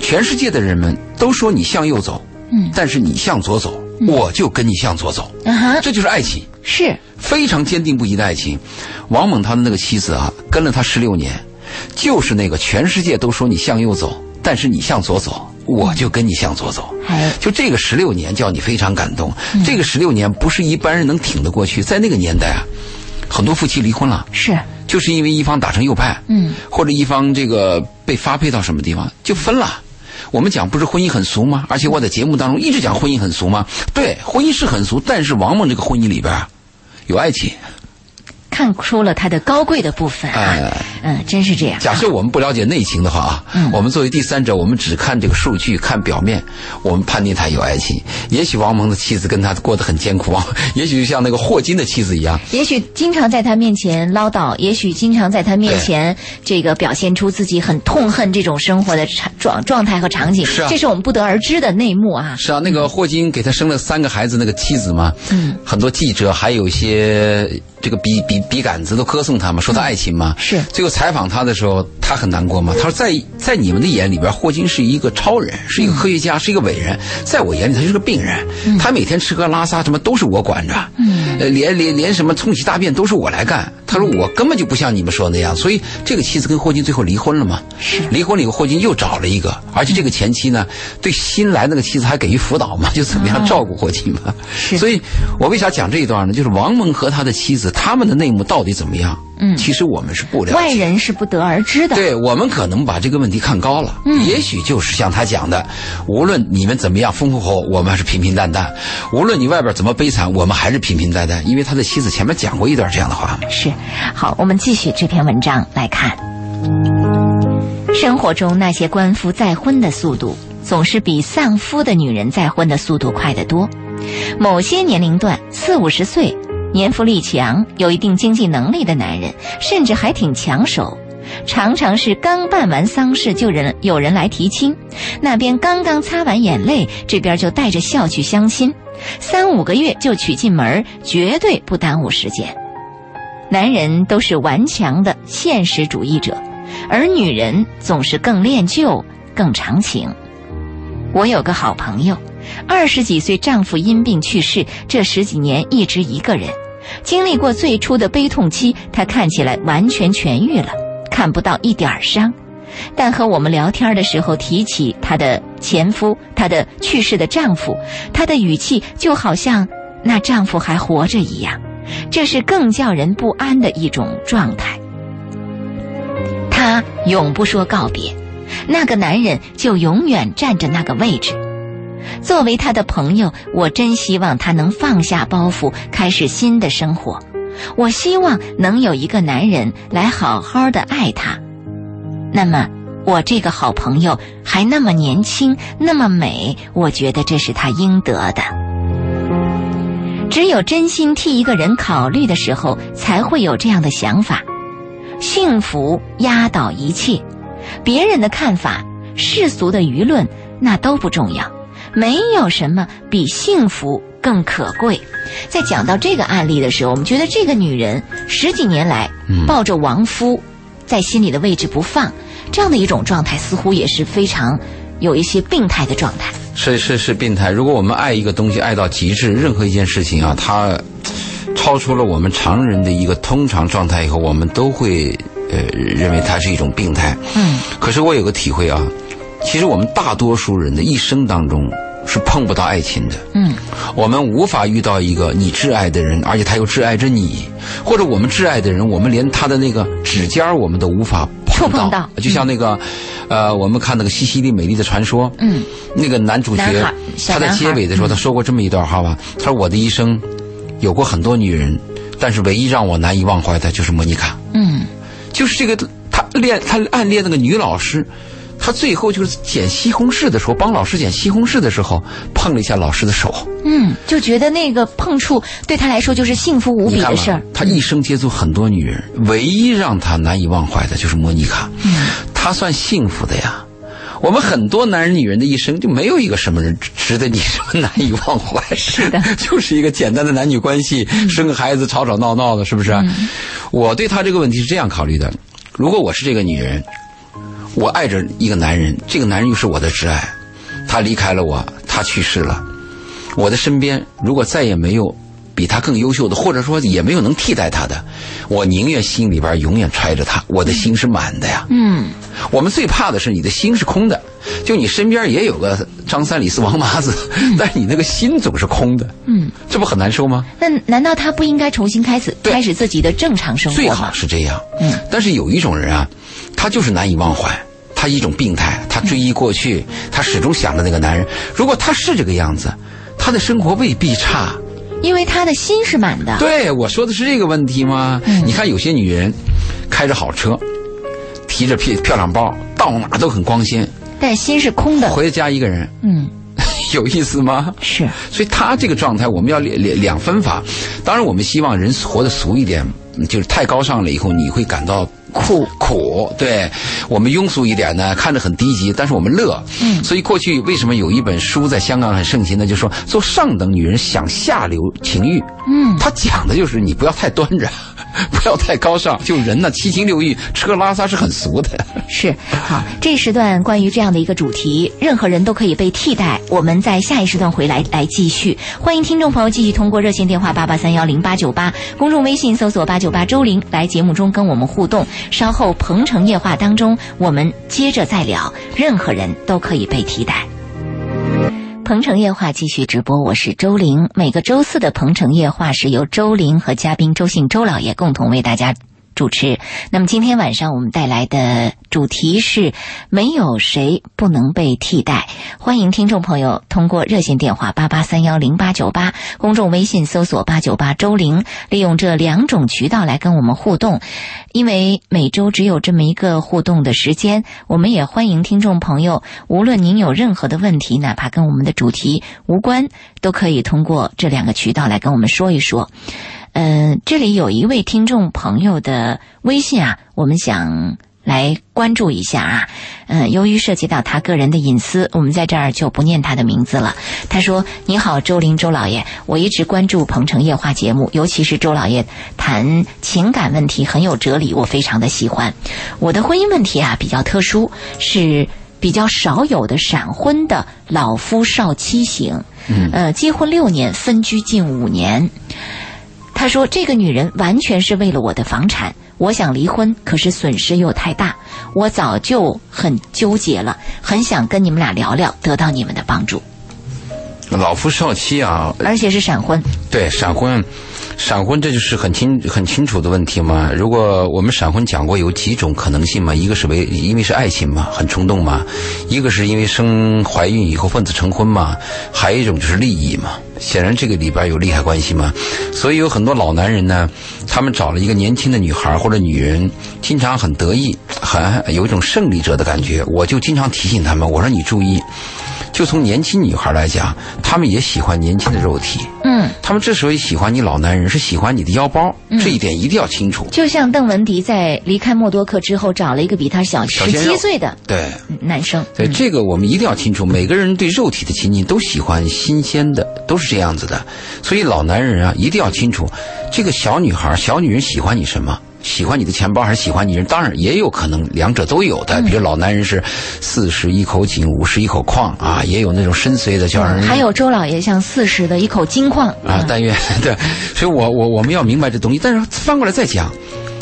全世界的人们都说你向右走，嗯但是你向左走，我就跟你向左走，这就是爱情。是，非常坚定不移的爱情。王猛他的那个妻子啊，跟了他十六年，就是那个全世界都说你向右走，但是你向左走，我就跟你向左走。哎，就这个十六年，叫你非常感动。这个十六年不是一般人能挺得过去，在那个年代啊，很多夫妻离婚了，是，就是因为一方打成右派，嗯，或者一方这个被发配到什么地方就分了。我们讲不是婚姻很俗吗？而且我在节目当中一直讲婚姻很俗吗？对，婚姻是很俗，但是王蒙这个婚姻里边啊有爱情。看出了他的高贵的部分啊，哎。嗯，真是这样。假设我们不了解内情的话啊，嗯。我们作为第三者，我们只看这个数据，看表面，我们判定他有爱情。也许王蒙的妻子跟他过得很艰苦啊，也许就像那个霍金的妻子一样，也许经常在他面前唠叨，也许经常在他面前这个表现出自己很痛恨这种生活的状状态和场景，是啊。这是我们不得而知的内幕啊。是啊，那个霍金给他生了三个孩子，那个妻子嘛，嗯，很多记者还有一些这个笔笔笔杆子都歌颂他嘛，说他爱情嘛。是最后采访他的时候，他很难过嘛。他说在在你们的眼里边，霍金是一个超人，是一个科学家，是一个伟人，在我眼里他就是个病人。他每天吃喝拉撒什么都是我管着，连连连什么冲洗大便都是我来干。他说我根本就不像你们说的那样，所以这个妻子跟霍金最后离婚了嘛。是离婚了以后，霍金又找了一个，而且这个前妻呢，对新来那个妻子还给予辅导嘛，就怎么样照顾霍金嘛。是所以我为啥讲这一段呢？就是王蒙和他的妻子他们的内幕到底怎么样？嗯其实我们是不了解。外人是不得而知的。对我们可能把这个问题看高了，嗯也许就是像他讲的，无论你们怎么样风风火火，我们还是平平淡淡；无论你外边怎么悲惨，我们还是平平淡淡。因为他的妻子前面讲过一段这样的话。是，好，我们继续这篇文章来看。生活中那些官夫再婚的速度，总是比丧夫的女人再婚的速度快得多。某些年龄段，四五十岁，年富力强、有一定经济能力的男人，甚至还挺抢手。常常是刚办完丧事就人有人来提亲，那边刚刚擦完眼泪，这边就带着笑去相亲，三五个月就娶进门，绝对不耽误时间。男人都是顽强的现实主义者，而女人总是更恋旧、更长情。我有个好朋友，二十几岁丈夫因病去世，这十几年一直一个人。经历过最初的悲痛期，她看起来完全痊愈了，看不到一点伤。但和我们聊天的时候提起她的前夫、她的去世的丈夫，她的语气就好像那丈夫还活着一样，这是更叫人不安的一种状态。她永不说告别，那个男人就永远占着那个位置。作为他的朋友，我真希望他能放下包袱，开始新的生活。我希望能有一个男人来好好的爱她。那么，我这个好朋友还那么年轻，那么美，我觉得这是他应得的。只有真心替一个人考虑的时候，才会有这样的想法。幸福压倒一切，别人的看法、世俗的舆论，那都不重要。没有什么比幸福更可贵。在讲到这个案例的时候，我们觉得这个女人十几年来抱着亡夫，在心里的位置不放，这样的一种状态，似乎也是非常有一些病态的状态。是是是病态。如果我们爱一个东西爱到极致，任何一件事情啊，它超出了我们常人的一个通常状态以后，我们都会呃认为它是一种病态。嗯。可是我有个体会啊，其实我们大多数人的一生当中是碰不到爱情的。嗯。我们无法遇到一个你挚爱的人，而且他又挚爱着你，或者我们挚爱的人，我们连他的那个指尖儿我们都无法触碰碰到。就像那个，呃，我们看那个《西西里美丽的传说》，嗯，那个男主角他在结尾的时候，他说过这么一段话吧，他说我的一生有过很多女人，但是唯一让我难以忘怀的就是莫妮卡，嗯，就是这个他恋他暗恋那个女老师。他最后就是捡西红柿的时候，帮老师捡西红柿的时候，碰了一下老师的手。嗯，就觉得那个碰触对他来说就是幸福无比的事儿。，他一生接触很多女人，唯一让他难以忘怀的就是莫妮卡。嗯，他算幸福的呀。我们很多男人女人的一生就没有一个什么人值得你什么难以忘怀。是的，就是一个简单的男女关系，生个孩子吵吵闹闹的，是不是？我对他这个问题是这样考虑的：如果我是这个女人，我爱着一个男人，这个男人又是我的挚爱，他离开了我，他去世了，我的身边如果再也没有比他更优秀的，或者说也没有能替代他的，我宁愿心里边永远揣着他，我的心是满的呀。嗯，我们最怕的是你的心是空的，就你身边也有个张三李四王麻子，但是你那个心总是空的，嗯，这不很难受吗？那难道他不应该重新开始开始自己的正常生活最？好是这样。嗯，但是有一种人啊，他就是难以忘怀，他一种病态，他追忆过去，他始终想着那个男人。如果他是这个样子，他的生活未必差。因为他的心是满的。对，我说的是这个问题吗？嗯你看有些女人开着好车，提着漂漂亮包，到哪都很光鲜，但心是空的。回家一个人，嗯，有意思吗？是，所以他这个状态，我们要两两两分法。当然，我们希望人活得俗一点，就是太高尚了以后，你会感到苦苦。对我们庸俗一点呢，看着很低级，但是我们乐。嗯所以过去为什么有一本书在香港很盛行呢？就是说做上等女人想下流情欲。嗯，他讲的就是你不要太端着，不要太高尚。就人呢，七情六欲，吃喝拉撒是很俗的。是。好，这时段关于这样的一个主题，任何人都可以被替代。我们在下一时段回来来继续。欢迎听众朋友继续通过热线电话八八三幺零八九八，公众微信搜索八九八周玲来节目中跟我们互动。稍后《鹏城夜话》当中，我们接着再聊，任何人都可以被替代。鹏城夜话继续直播，我是周玲。每个周四的鹏城夜话是由周玲和嘉宾周信周老爷共同为大家主持。那么今天晚上我们带来的主题是没有谁不能被替代。欢迎听众朋友通过热线电话八八三幺零八九八，公众微信搜索八九八周玲，利用这两种渠道来跟我们互动。因为每周只有这么一个互动的时间，我们也欢迎听众朋友，无论您有任何的问题，哪怕跟我们的主题无关，都可以通过这两个渠道来跟我们说一说。嗯、这里有一位听众朋友的微信啊，我们想来关注一下啊。嗯、由于涉及到他个人的隐私，我们在这儿就不念他的名字了。他说：“你好，周林周老爷，我一直关注《鹏城夜话》节目，尤其是周老爷谈情感问题很有哲理，我非常的喜欢。我的婚姻问题啊比较特殊，是比较少有的闪婚的老夫少妻型。嗯呃，结婚六年，分居近五年。”他他说：“这个女人完全是为了我的房产，我想离婚，可是损失又太大，我早就很纠结了，很想跟你们俩聊聊，得到你们的帮助。老夫少妻啊，而且是闪婚，对闪婚，闪婚这就是很清很清楚的问题嘛。如果我们闪婚讲过有几种可能性嘛，一个是为因为是爱情嘛，很冲动嘛；一个是因为生怀孕以后奉子成婚嘛；还有一种就是利益嘛。显然这个里边有利害关系嘛。所以有很多老男人呢，他们找了一个年轻的女孩或者女人，经常很得意，很有一种胜利者的感觉。我就经常提醒他们，我说你注意。就从年轻女孩来讲，她们也喜欢年轻的肉体。嗯，她们之所以喜欢你老男人，是喜欢你的腰包，这一点一定要清楚。就像邓文迪在离开默多克之后，找了一个比他小十七岁的对男生。对，这个我们一定要清楚。每个人对肉体的亲近都喜欢新鲜的，都是这样子的。所以老男人啊，一定要清楚，这个小女孩、小女人喜欢你什么。喜欢你的钱包还是喜欢你人？当然也有可能两者都有的。比如老男人是四十一口井，五十一口矿啊，也有那种深邃的叫人。还有周老爷像四十的一口金矿啊。但愿 对，所以我我我们要明白这东西。但是翻过来再讲，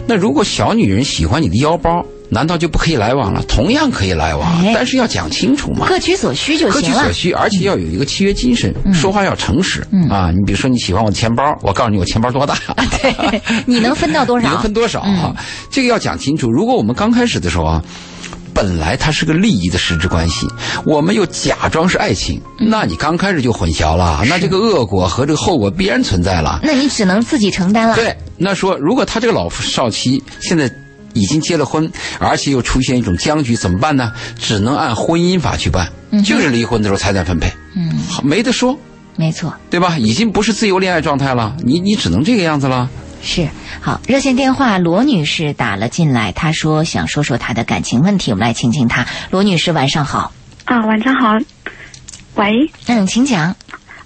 那如果小女人喜欢你的腰包？难道就不可以来往了？同样可以来往，但是要讲清楚嘛。各取所需就行了。各取所需，而且要有一个契约精神，说话要诚实啊。你比如说你喜欢我的钱包，我告诉你我钱包多大，对，你能分到多少？你能分多少啊？这个要讲清楚。如果我们刚开始的时候啊，本来它是个利益的实质关系，我们又假装是爱情，那你刚开始就混淆了，那这个恶果和这个后果必然存在了。那你只能自己承担了。对，那说如果他这个老夫少妻现在。已经结了婚，而且又出现一种僵局，怎么办呢？只能按婚姻法去办，就是离婚的时候财产分配，嗯，没得说，没错，对吧？已经不是自由恋爱状态了，你你只能这个样子了。是，好，热线电话罗女士打了进来，她说想说说她的感情问题，我们来听听她。罗女士，晚上好。啊，晚上好。喂。嗯，请讲。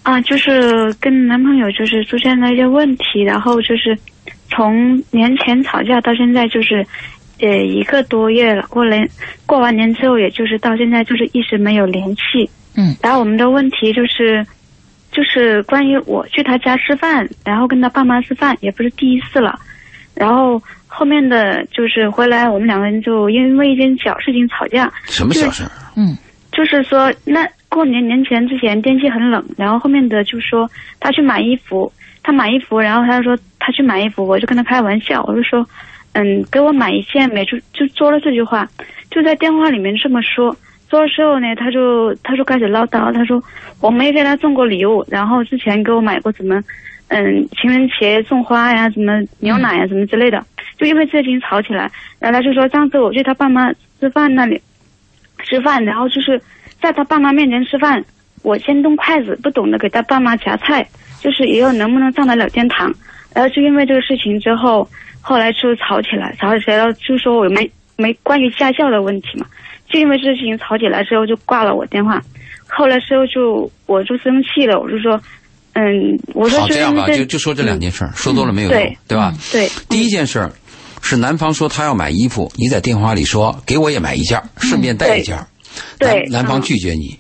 啊，就是跟男朋友就是出现了一些问题，然后就是。从年前吵架到现在，就是，呃，一个多月了。过年过完年之后，也就是到现在，就是一直没有联系。嗯。然后我们的问题就是，就是关于我去他家吃饭，然后跟他爸妈吃饭，也不是第一次了。然后后面的就是回来，我们两个人就因为一件小事情吵架。什么小事？嗯。就是说，那过年年前之前天气很冷，然后后面的就说他去买衣服。他买衣服，然后他说他去买衣服，我就跟他开玩笑，我就说，嗯，给我买一件没就就说了这句话，就在电话里面这么说。说了之后呢，他就他就开始唠叨，他说我没给他送过礼物，然后之前给我买过什么，嗯，情人节送花呀，什么牛奶呀，什么之类的，就因为这事情吵起来。然后他就说上次我去他爸妈吃饭那里吃饭，然后就是在他爸妈面前吃饭，我先动筷子，不懂得给他爸妈夹菜。就是以后能不能上得了天堂，然后就因为这个事情之后，后来就吵起来，吵起来了就说我没没关于驾校的问题嘛，就因为这事情吵起来之后就挂了我电话，后来之后就我就生气了，我就说，嗯，我说这样吧，就就说这两件事，说多了没有用，对吧？对。第一件事是男方说他要买衣服，你在电话里说给我也买一件，顺便带一件，对，男方拒绝你，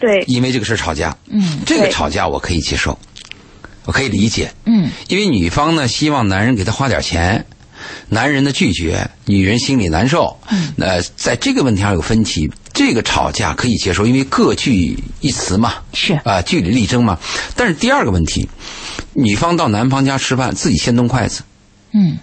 对，因为这个事吵架，嗯，这个吵架我可以接受。我可以理解，嗯，因为女方呢希望男人给她花点钱，男人的拒绝，女人心里难受，嗯，呃，在这个问题上有分歧，这个吵架可以接受，因为各据一词嘛，是。啊，据理力争嘛。但是第二个问题，女方到男方家吃饭，自己先动筷子，嗯，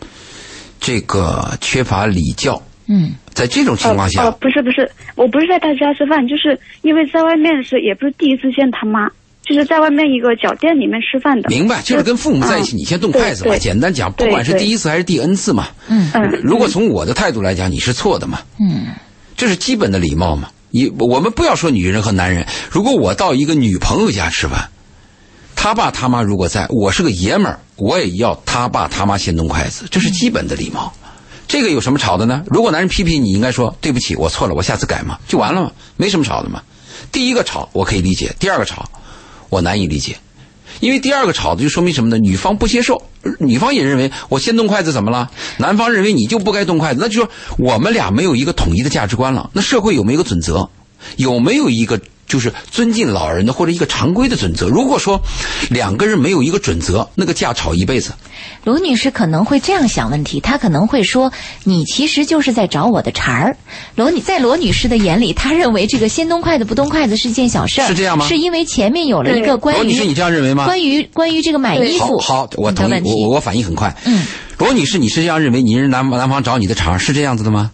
这个缺乏礼教，嗯，在这种情况下，哦，不是不是，我不是在他家吃饭，就是因为在外面是，也不是第一次见他妈。就是在外面一个小店里面吃饭的，明白？就是跟父母在一起，你先动筷子嘛。简单讲，不管是第一次还是第 N 次嘛。嗯嗯。如果从我的态度来讲，你是错的嘛。嗯。这是基本的礼貌嘛。你我们不要说女人和男人。如果我到一个女朋友家吃饭，他爸他妈如果在，我是个爷们儿，我也要他爸他妈先动筷子，这是基本的礼貌。这个有什么吵的呢？如果男人批评你，应该说对不起，我错了，我下次改嘛，就完了嘛，没什么吵的嘛。第一个吵我可以理解，第二个吵。我难以理解，因为第二个吵的就说明什么呢？女方不接受，女方也认为我先动筷子怎么了？男方认为你就不该动筷子，那就说我们俩没有一个统一的价值观了。那社会有没有一个准则？有没有一个就是尊敬老人的或者一个常规的准则。如果说两个人没有一个准则，那个架吵一辈子。罗女士可能会这样想问题，她可能会说：“你其实就是在找我的茬儿。”罗女在罗女士的眼里，她认为这个先动筷子不动筷子是件小事儿，是这样吗是因为前面有了一个关于罗女士，你这样认为吗？关于关于这个买衣服好，好，我同意，我我反应很快。嗯，罗女士，你是这样认为？你是男男方找你的茬儿是这样子的吗？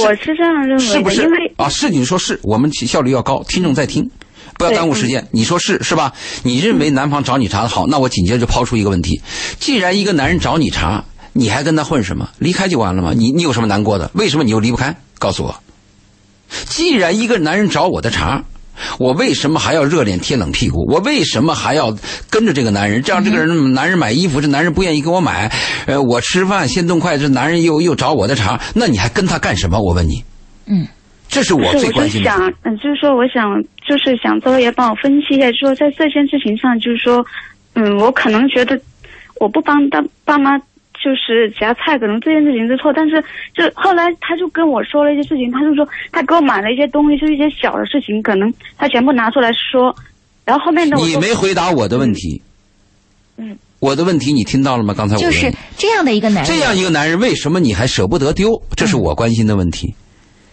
我是这样认为的，是不是因为啊？是你说是，我们效率要高，听众在听，不要耽误时间。你说是是吧？你认为男方找你茬的好，那我紧接着就抛出一个问题：既然一个男人找你茬，你还跟他混什么？离开就完了吗？你你有什么难过的？为什么你又离不开？告诉我。既然一个男人找我的茬，我为什么还要热脸贴冷屁股？我为什么还要跟着这个男人？这样这个人男人买衣服，这男人不愿意给我买，呃，我吃饭先动筷子，这男人又又找我的茬，那你还跟他干什么？我问你。嗯，这是我最关心的。想，嗯，就是说，我想，就是想周爷帮我分析一下，就是说在这件事情上，就是说，嗯，我可能觉得我不帮他爸妈就是夹菜，可能这件事情是错，但是就后来他就跟我说了一些事情，他就说他给我买了一些东西，是一些小的事情，可能他全部拿出来说，然后后面的我你没回答我的问题。嗯，我的问题你听到了吗？刚才我问就是这样的一个男人，这样一个男人，为什么你还舍不得丢？这是我关心的问题。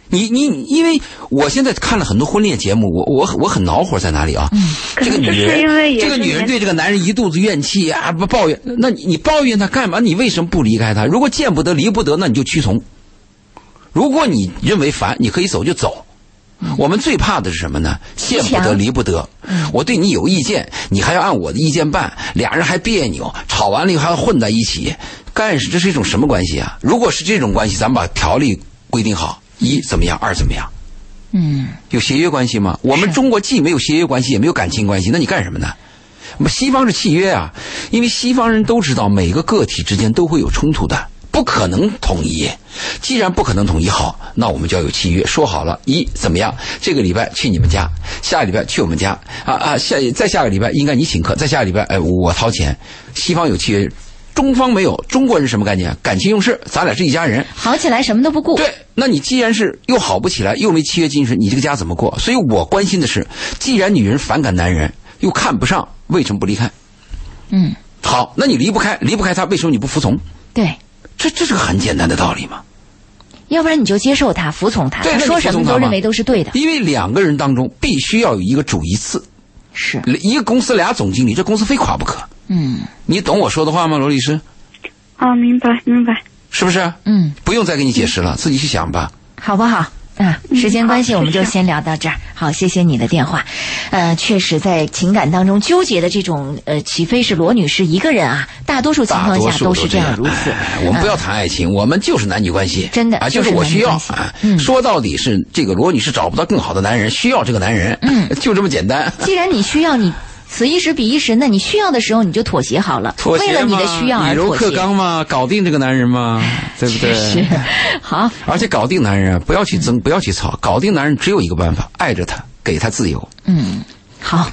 你你因为我现在看了很多婚恋节目，我我我很恼火在哪里啊？这个女人，这个女人对这个男人一肚子怨气啊，不抱怨。那你你抱怨他干嘛？你为什么不离开他？如果见不得离不得，那你就屈从。如果你认为烦，你可以走就走。我们最怕的是什么呢？见不得离不得。我对你有意见，你还要按我的意见办，俩人还别扭，吵完了以后还要混在一起，干是这是一种什么关系啊？如果是这种关系，咱们把条例规定好，一怎么样，二怎么样？嗯，有协约关系吗？我们中国既没有协约关系，也没有感情关系，那你干什么呢？我们西方是契约啊，因为西方人都知道每个个体之间都会有冲突的，不可能统一。既然不可能统一好，那我们就要有契约，说好了，一怎么样？这个礼拜去你们家，下个礼拜去我们家，啊啊，下再下个礼拜应该你请客，再下个礼拜哎我掏钱。西方有契约，中方没有。中国人什么概念？感情用事，咱俩是一家人。好起来什么都不顾，对，那你既然是又好不起来，又没契约精神，你这个家怎么过？所以我关心的是，既然女人反感男人，又看不上，为什么不离开？嗯，好，那你离不开，离不开他，为什么你不服从？对，这这是个很简单的道理嘛。要不然你就接受他，服从他，他说什么都认为都是对的，因为两个人当中必须要有一个主一次，是，一个公司俩总经理，这公司非垮不可。嗯你懂我说的话吗，罗律师？啊，明白明白，是不是？嗯，不用再给你解释了，自己去想吧。好不好？啊，时间关系，我们就先聊到这儿。好，谢谢你的电话。呃，确实，在情感当中纠结的这种，呃，岂非是罗女士一个人啊？大多数情况下都是这样如此。哎我们不要谈爱情，我们就是男女关系。真的啊，就是男女是我需要关系啊。嗯说到底是这个罗女士找不到更好的男人，需要这个男人。嗯，就这么简单。既然你需要你。此一时彼一时，那你需要的时候你就妥协好了，妥协为了你的需要而以柔妥协。克刚嘛，搞定这个男人嘛，对不对？是，好，而且搞定男人啊，不要去争，不要去吵，搞定男人只有一个办法，爱着他，给他自由。嗯，好，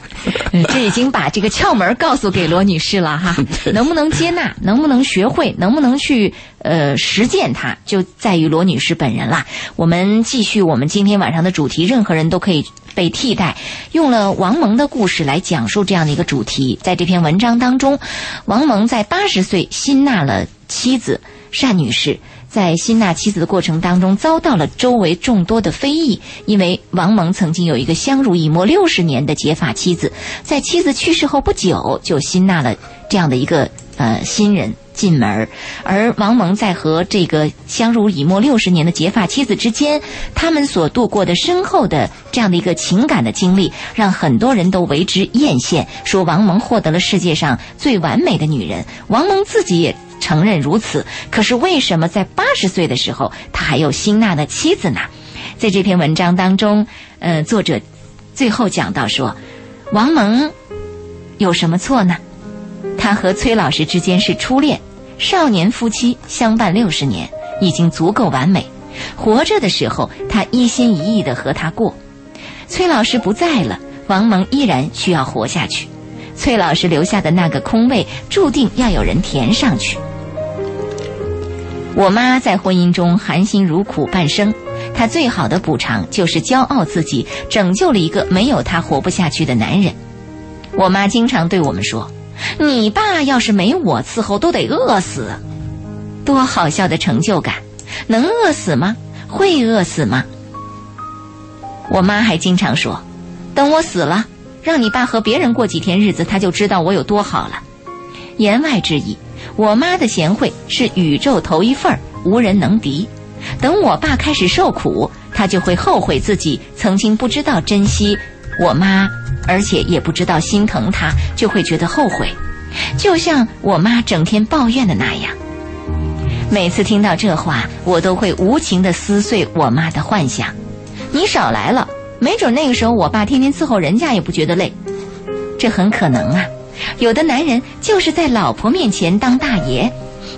嗯这已经把这个窍门告诉给罗女士了哈。能不能接纳，能不能学会，能不能去呃实践它，就在于罗女士本人啦。我们继续我们今天晚上的主题，任何人都可以被替代，用了王蒙的故事来讲述这样的一个主题。在这篇文章当中，王蒙在八十岁新纳了妻子单女士。在新纳妻子的过程当中，遭到了周围众多的非议，因为王蒙曾经有一个相濡以沫六十年的结发妻子，在妻子去世后不久就新纳了这样的一个呃新人进门，而王蒙在和这个相濡以沫六十年的结发妻子之间，他们所度过的深厚的这样的一个情感的经历，让很多人都为之艳羡，说王蒙获得了世界上最完美的女人。王蒙自己也承认如此，可是为什么在八十岁的时候，他还有辛纳的妻子呢？在这篇文章当中，呃，作者最后讲到说，王蒙有什么错呢？他和崔老师之间是初恋，少年夫妻相伴六十年，已经足够完美。活着的时候，他一心一意的和他过。崔老师不在了，王蒙依然需要活下去。崔老师留下的那个空位，注定要有人填上去。我妈在婚姻中含辛茹苦半生，她最好的补偿就是骄傲自己拯救了一个没有她活不下去的男人。我妈经常对我们说：“你爸要是没我伺候，都得饿死。”多好笑的成就感！能饿死吗？会饿死吗？我妈还经常说：“等我死了，让你爸和别人过几天日子，他就知道我有多好了。”言外之意，我妈的贤惠是宇宙头一份儿，无人能敌。等我爸开始受苦，他就会后悔自己曾经不知道珍惜我妈，而且也不知道心疼他，就会觉得后悔，就像我妈整天抱怨的那样。每次听到这话，我都会无情地撕碎我妈的幻想。你少来了，没准那个时候我爸天天伺候人家也不觉得累。这很可能啊。有的男人就是在老婆面前当大爷，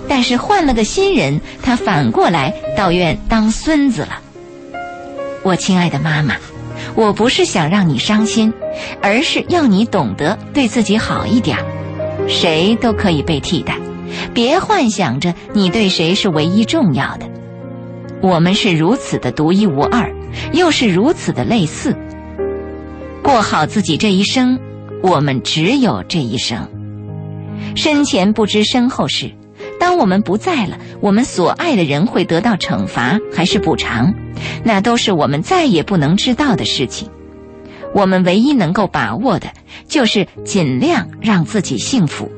但是换了个新人，他反过来倒愿当孙子了。我亲爱的妈妈，我不是想让你伤心，而是要你懂得对自己好一点。谁都可以被替代，别幻想着你对谁是唯一重要的。我们是如此的独一无二，又是如此的类似。过好自己这一生。我们只有这一生，身前不知身后事。当我们不在了，我们所爱的人会得到惩罚还是补偿，那都是我们再也不能知道的事情。我们唯一能够把握的，就是尽量让自己幸福。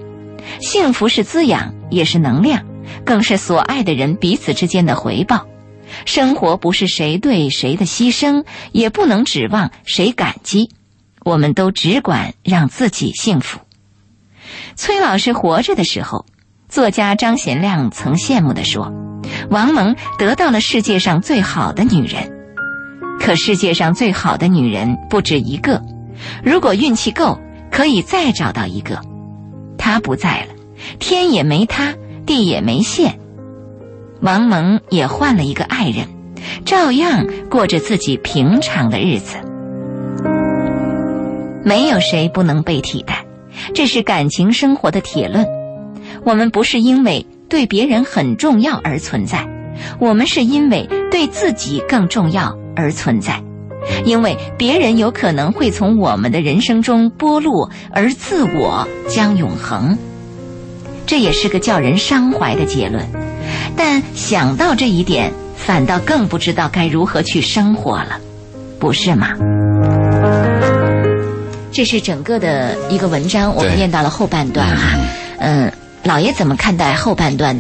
幸福是滋养，也是能量，更是所爱的人彼此之间的回报。生活不是谁对谁的牺牲，也不能指望谁感激。我们都只管让自己幸福。崔老师活着的时候，作家张贤亮曾羡慕地说：“王蒙得到了世界上最好的女人。可世界上最好的女人不止一个，如果运气够，可以再找到一个。她不在了，天也没塌，地也没陷。王蒙也换了一个爱人，照样过着自己平常的日子。”没有谁不能被替代，这是感情生活的铁论。我们不是因为对别人很重要而存在，我们是因为对自己更重要而存在。因为别人有可能会从我们的人生中剥落，而自我将永恒。这也是个叫人伤怀的结论。但想到这一点，反倒更不知道该如何去生活了，不是吗？这是整个的一个文章，我们念到了后半段哈，嗯，老爷怎么看待后半段？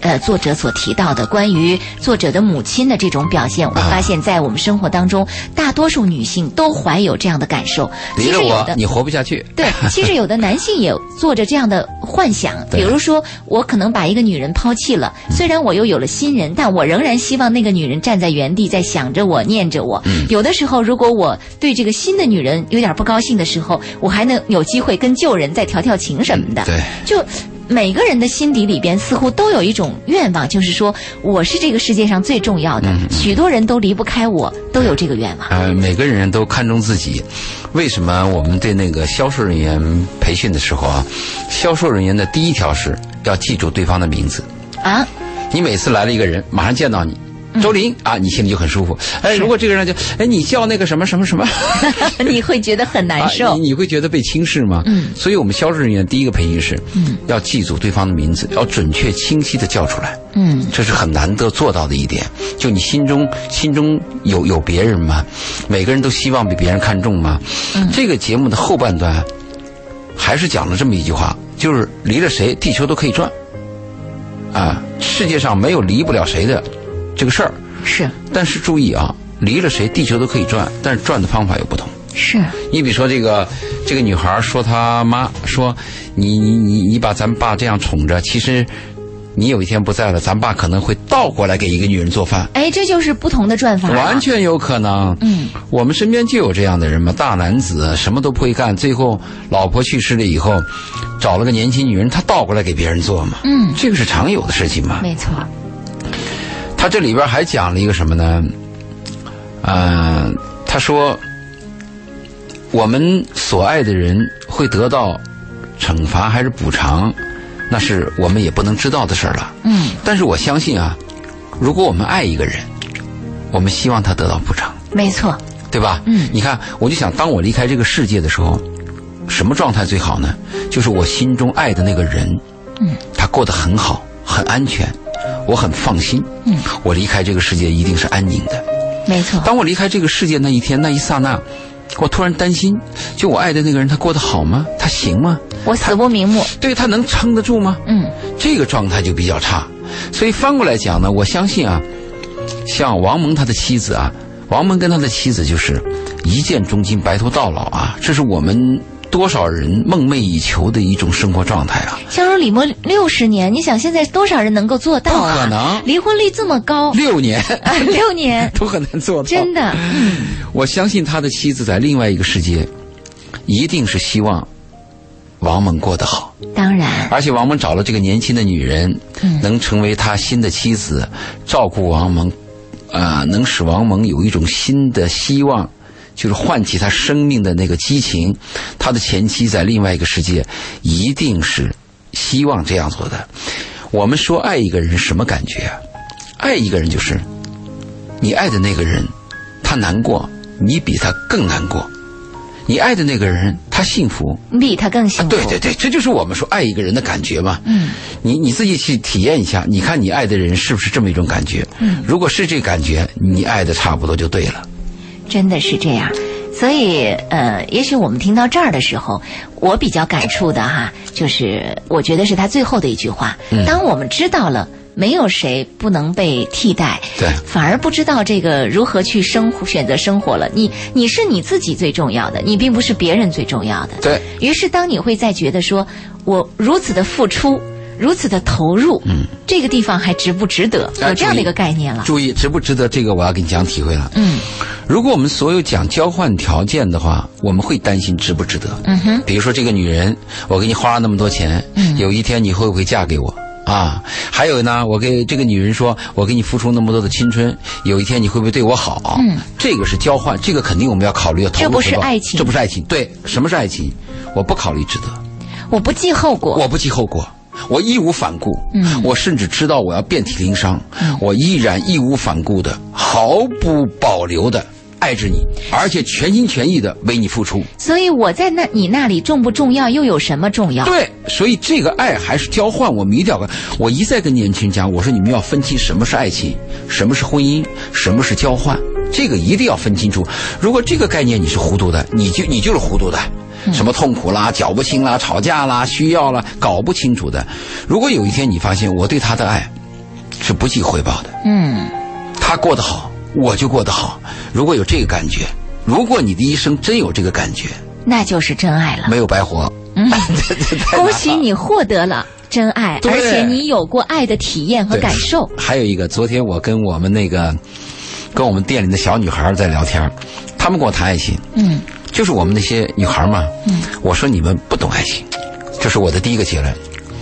呃，作者所提到的关于作者的母亲的这种表现，我发现，在我们生活当中，大多数女性都怀有这样的感受。其实有的，你活不下去。对，其实有的男性也做着这样的幻想，比如说，我可能把一个女人抛弃了，虽然我又有了新人，但我仍然希望那个女人站在原地，在想着我，念着我。有的时候，如果我对这个新的女人有点不高兴的时候，我还能有机会跟旧人再调调情什么的。对，就。每个人的心底里边似乎都有一种愿望，就是说我是这个世界上最重要的，许多人都离不开我，都有这个愿望。呃，每个人都看重自己。为什么我们对那个销售人员培训的时候啊，销售人员的第一条是要记住对方的名字啊？你每次来了一个人，马上见到你。周林啊，你心里就很舒服。哎，如果这个人就哎，你叫那个什么什么什么，你会觉得很难受。你你会觉得被轻视吗？嗯。所以我们销售人员第一个培训是，嗯，要记住对方的名字，要准确清晰的叫出来。嗯，这是很难得做到的一点。就你心中心中有有别人吗？每个人都希望被别人看重吗？嗯。这个节目的后半段，还是讲了这么一句话，就是离了谁，地球都可以转。啊，世界上没有离不了谁的。这个事儿是，但是注意啊，离了谁地球都可以转，但是转的方法有不同。是，你比如说这个这个女孩说她妈说，你你你你把咱爸这样宠着，其实你有一天不在了，咱爸可能会倒过来给一个女人做饭。哎，这就是不同的转法。完全有可能。嗯，我们身边就有这样的人嘛，大男子什么都不会干，最后老婆去世了以后，找了个年轻女人，他倒过来给别人做嘛。嗯，这个是常有的事情嘛。没错。他这里边还讲了一个什么呢？嗯，他说，我们所爱的人会得到惩罚还是补偿，那是我们也不能知道的事儿了。嗯。但是我相信啊，如果我们爱一个人，我们希望他得到补偿，没错，对吧？嗯你看，我就想，当我离开这个世界的时候，什么状态最好呢？就是我心中爱的那个人，嗯，他过得很好，很安全，我很放心，嗯，我离开这个世界一定是安宁的。没错，当我离开这个世界那一天那一刹那，我突然担心，就我爱的那个人，他过得好吗？他行吗？我死不瞑目。对他能撑得住吗？嗯，这个状态就比较差。所以翻过来讲呢，我相信啊，像王蒙他的妻子啊，王蒙跟他的妻子就是一见钟情、白头到老啊，这是我们多少人梦寐以求的一种生活状态啊。相濡以沫六十年，你想现在多少人能够做到啊？不可能。离婚率这么高，六年。啊，六年，都很难做到，真的，嗯，我相信他的妻子在另外一个世界，一定是希望王蒙过得好。当然，而且王蒙找了这个年轻的女人，嗯。能成为他新的妻子，照顾王蒙，啊、能使王蒙有一种新的希望，就是唤起他生命的那个激情。他的前妻在另外一个世界，一定是希望这样做的。我们说爱一个人什么感觉啊？爱一个人就是，你爱的那个人，他难过，你比他更难过；你爱的那个人，他幸福，你比他更幸福。对对对，这就是我们说爱一个人的感觉嘛。嗯，你你自己去体验一下，你看你爱的人是不是这么一种感觉？嗯，如果是这感觉，你爱的差不多就对了。真的是这样。所以，呃，也许我们听到这儿的时候，我比较感触的哈，就是我觉得是他最后的一句话。嗯当我们知道了没有谁不能被替代，对反而不知道这个如何去生活，选择生活了。你你是你自己最重要的，你并不是别人最重要的。对于是，当你会再觉得说，我如此的付出，如此的投入，嗯，这个地方还值不值得？有这样的一个概念了。注意值不值得？这个我要给你讲体会了。嗯如果我们所有讲交换条件的话，我们会担心值不值得。嗯哼，比如说这个女人，我给你花了那么多钱，嗯有一天你会不会嫁给我？啊，还有呢，我给这个女人说，我给你付出那么多的青春，有一天你会不会对我好？嗯，这个是交换，这个肯定我们要考虑要投入这不是爱情这不是爱情。对，什么是爱情？我不考虑值得，我不计后果。我不计后果，我义无反顾。嗯我甚至知道我要遍体鳞伤，我依然义无反顾的、毫不保留的爱着你，而且全心全意的为你付出。所以我在那你那里重不重要，又有什么重要？对，所以这个爱还是交换。我们一定要，我一再跟年轻人讲，我说你们要分清什么是爱情，什么是婚姻，什么是交换，这个一定要分清楚。如果这个概念你是糊涂的，你就你就是糊涂的。什么痛苦啦、搅不清啦、吵架啦、需要啦，搞不清楚的。如果有一天你发现我对他的爱是不计回报的，嗯，他过得好，我就过得好。如果有这个感觉，如果你的一生真有这个感觉，那就是真爱了。没有白活。嗯，恭喜你获得了真爱，对而且你有过爱的体验和感受。还有一个，昨天我跟我们那个，跟我们店里的小女孩在聊天，她们跟我谈爱情，嗯就是我们那些女孩嘛。嗯，我说你们不懂爱情，这是我的第一个结论。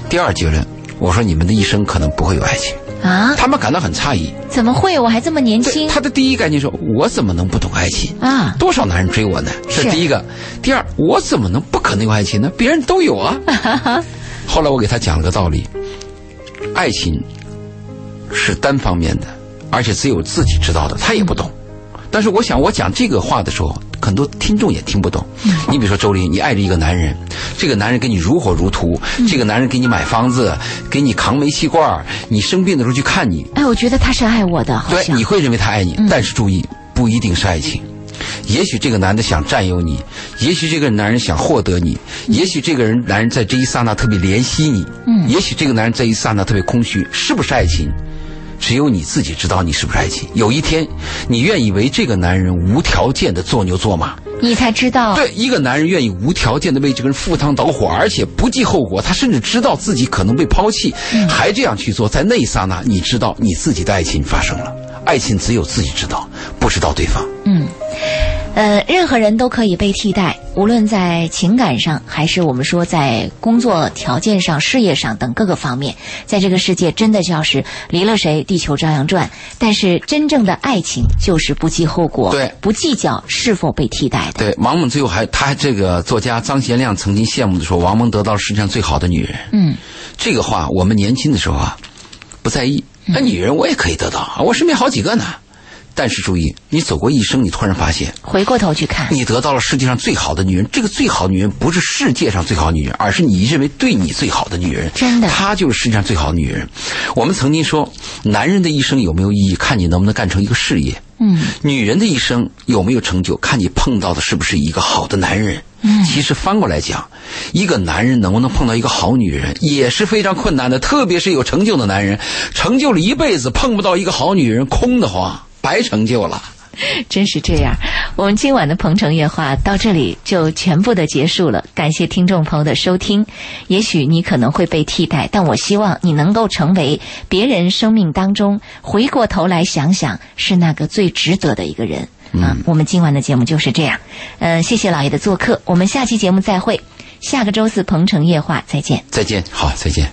第二结论，我说你们的一生可能不会有爱情。啊，他们感到很诧异。怎么会？我还这么年，轻他的第一概念说，我怎么能不懂爱情？啊？多少男人追我呢？是第一个。第二，我怎么能不可能有爱情呢？别人都有啊。后来我给他讲了个道理：爱情是单方面的，而且只有自己知道的，他也不懂。但是我想，我讲这个话的时候，很多听众也听不懂。你比如说周林，你爱着一个男人，这个男人给你如火如荼，这个男人给你买房子，给你扛煤气罐儿，你生病的时候去看你，哎，我觉得他是爱我的，对，你会认为他爱你，嗯。但是注意，不一定是爱情。也许这个男的想占有你，也许这个男人想获得你，也许这个人男人在这一刹那特别怜惜你，嗯。也许这个男人在一刹那特别空虚，是不是爱情？只有你自己知道你是不是爱情。有一天，你愿意为这个男人无条件的做牛做马，你才知道。对，一个男人愿意无条件的为这个人赴汤蹈火，而且不计后果，他甚至知道自己可能被抛弃，还这样去做，在那一刹那，你知道你自己的爱情发生了。爱情只有自己知道，不知道对方。嗯，呃，任何人都可以被替代，无论在情感上，还是我们说在工作条件上、事业上等各个方面，在这个世界真的就是离了谁，地球照样转。但是真正的爱情就是不计后果，对不计较是否被替代的。对，王蒙最后还，他这个作家张贤亮曾经羡慕的说，王蒙得到了世界上最好的女人。嗯，这个话我们年轻的时候啊，不在意。那女人我也可以得到啊，我身边好几个呢。但是注意，你走过一生，你突然发现，回过头去看，你得到了世界上最好的女人。这个最好的女人不是世界上最好女人，而是你认为对你最好的女人。真的她就是世界上最好的女人。我们曾经说，男人的一生有没有意义，看你能不能干成一个事业。嗯，女人的一生有没有成就，看你碰到的是不是一个好的男人。嗯其实翻过来讲，一个男人能不能碰到一个好女人也是非常困难的，特别是有成就的男人，成就了一辈子碰不到一个好女人，空的慌，白成就了。真是这样。我们今晚的《鹏城夜话》到这里就全部的结束了，感谢听众朋友的收听。也许你可能会被替代，但我希望你能够成为别人生命当中回过头来想想是那个最值得的一个人。啊，我们今晚的节目就是这样。嗯、谢谢老爷的做客，我们下期节目再会。下个周四《鹏城夜话》再见。再见，好，再见。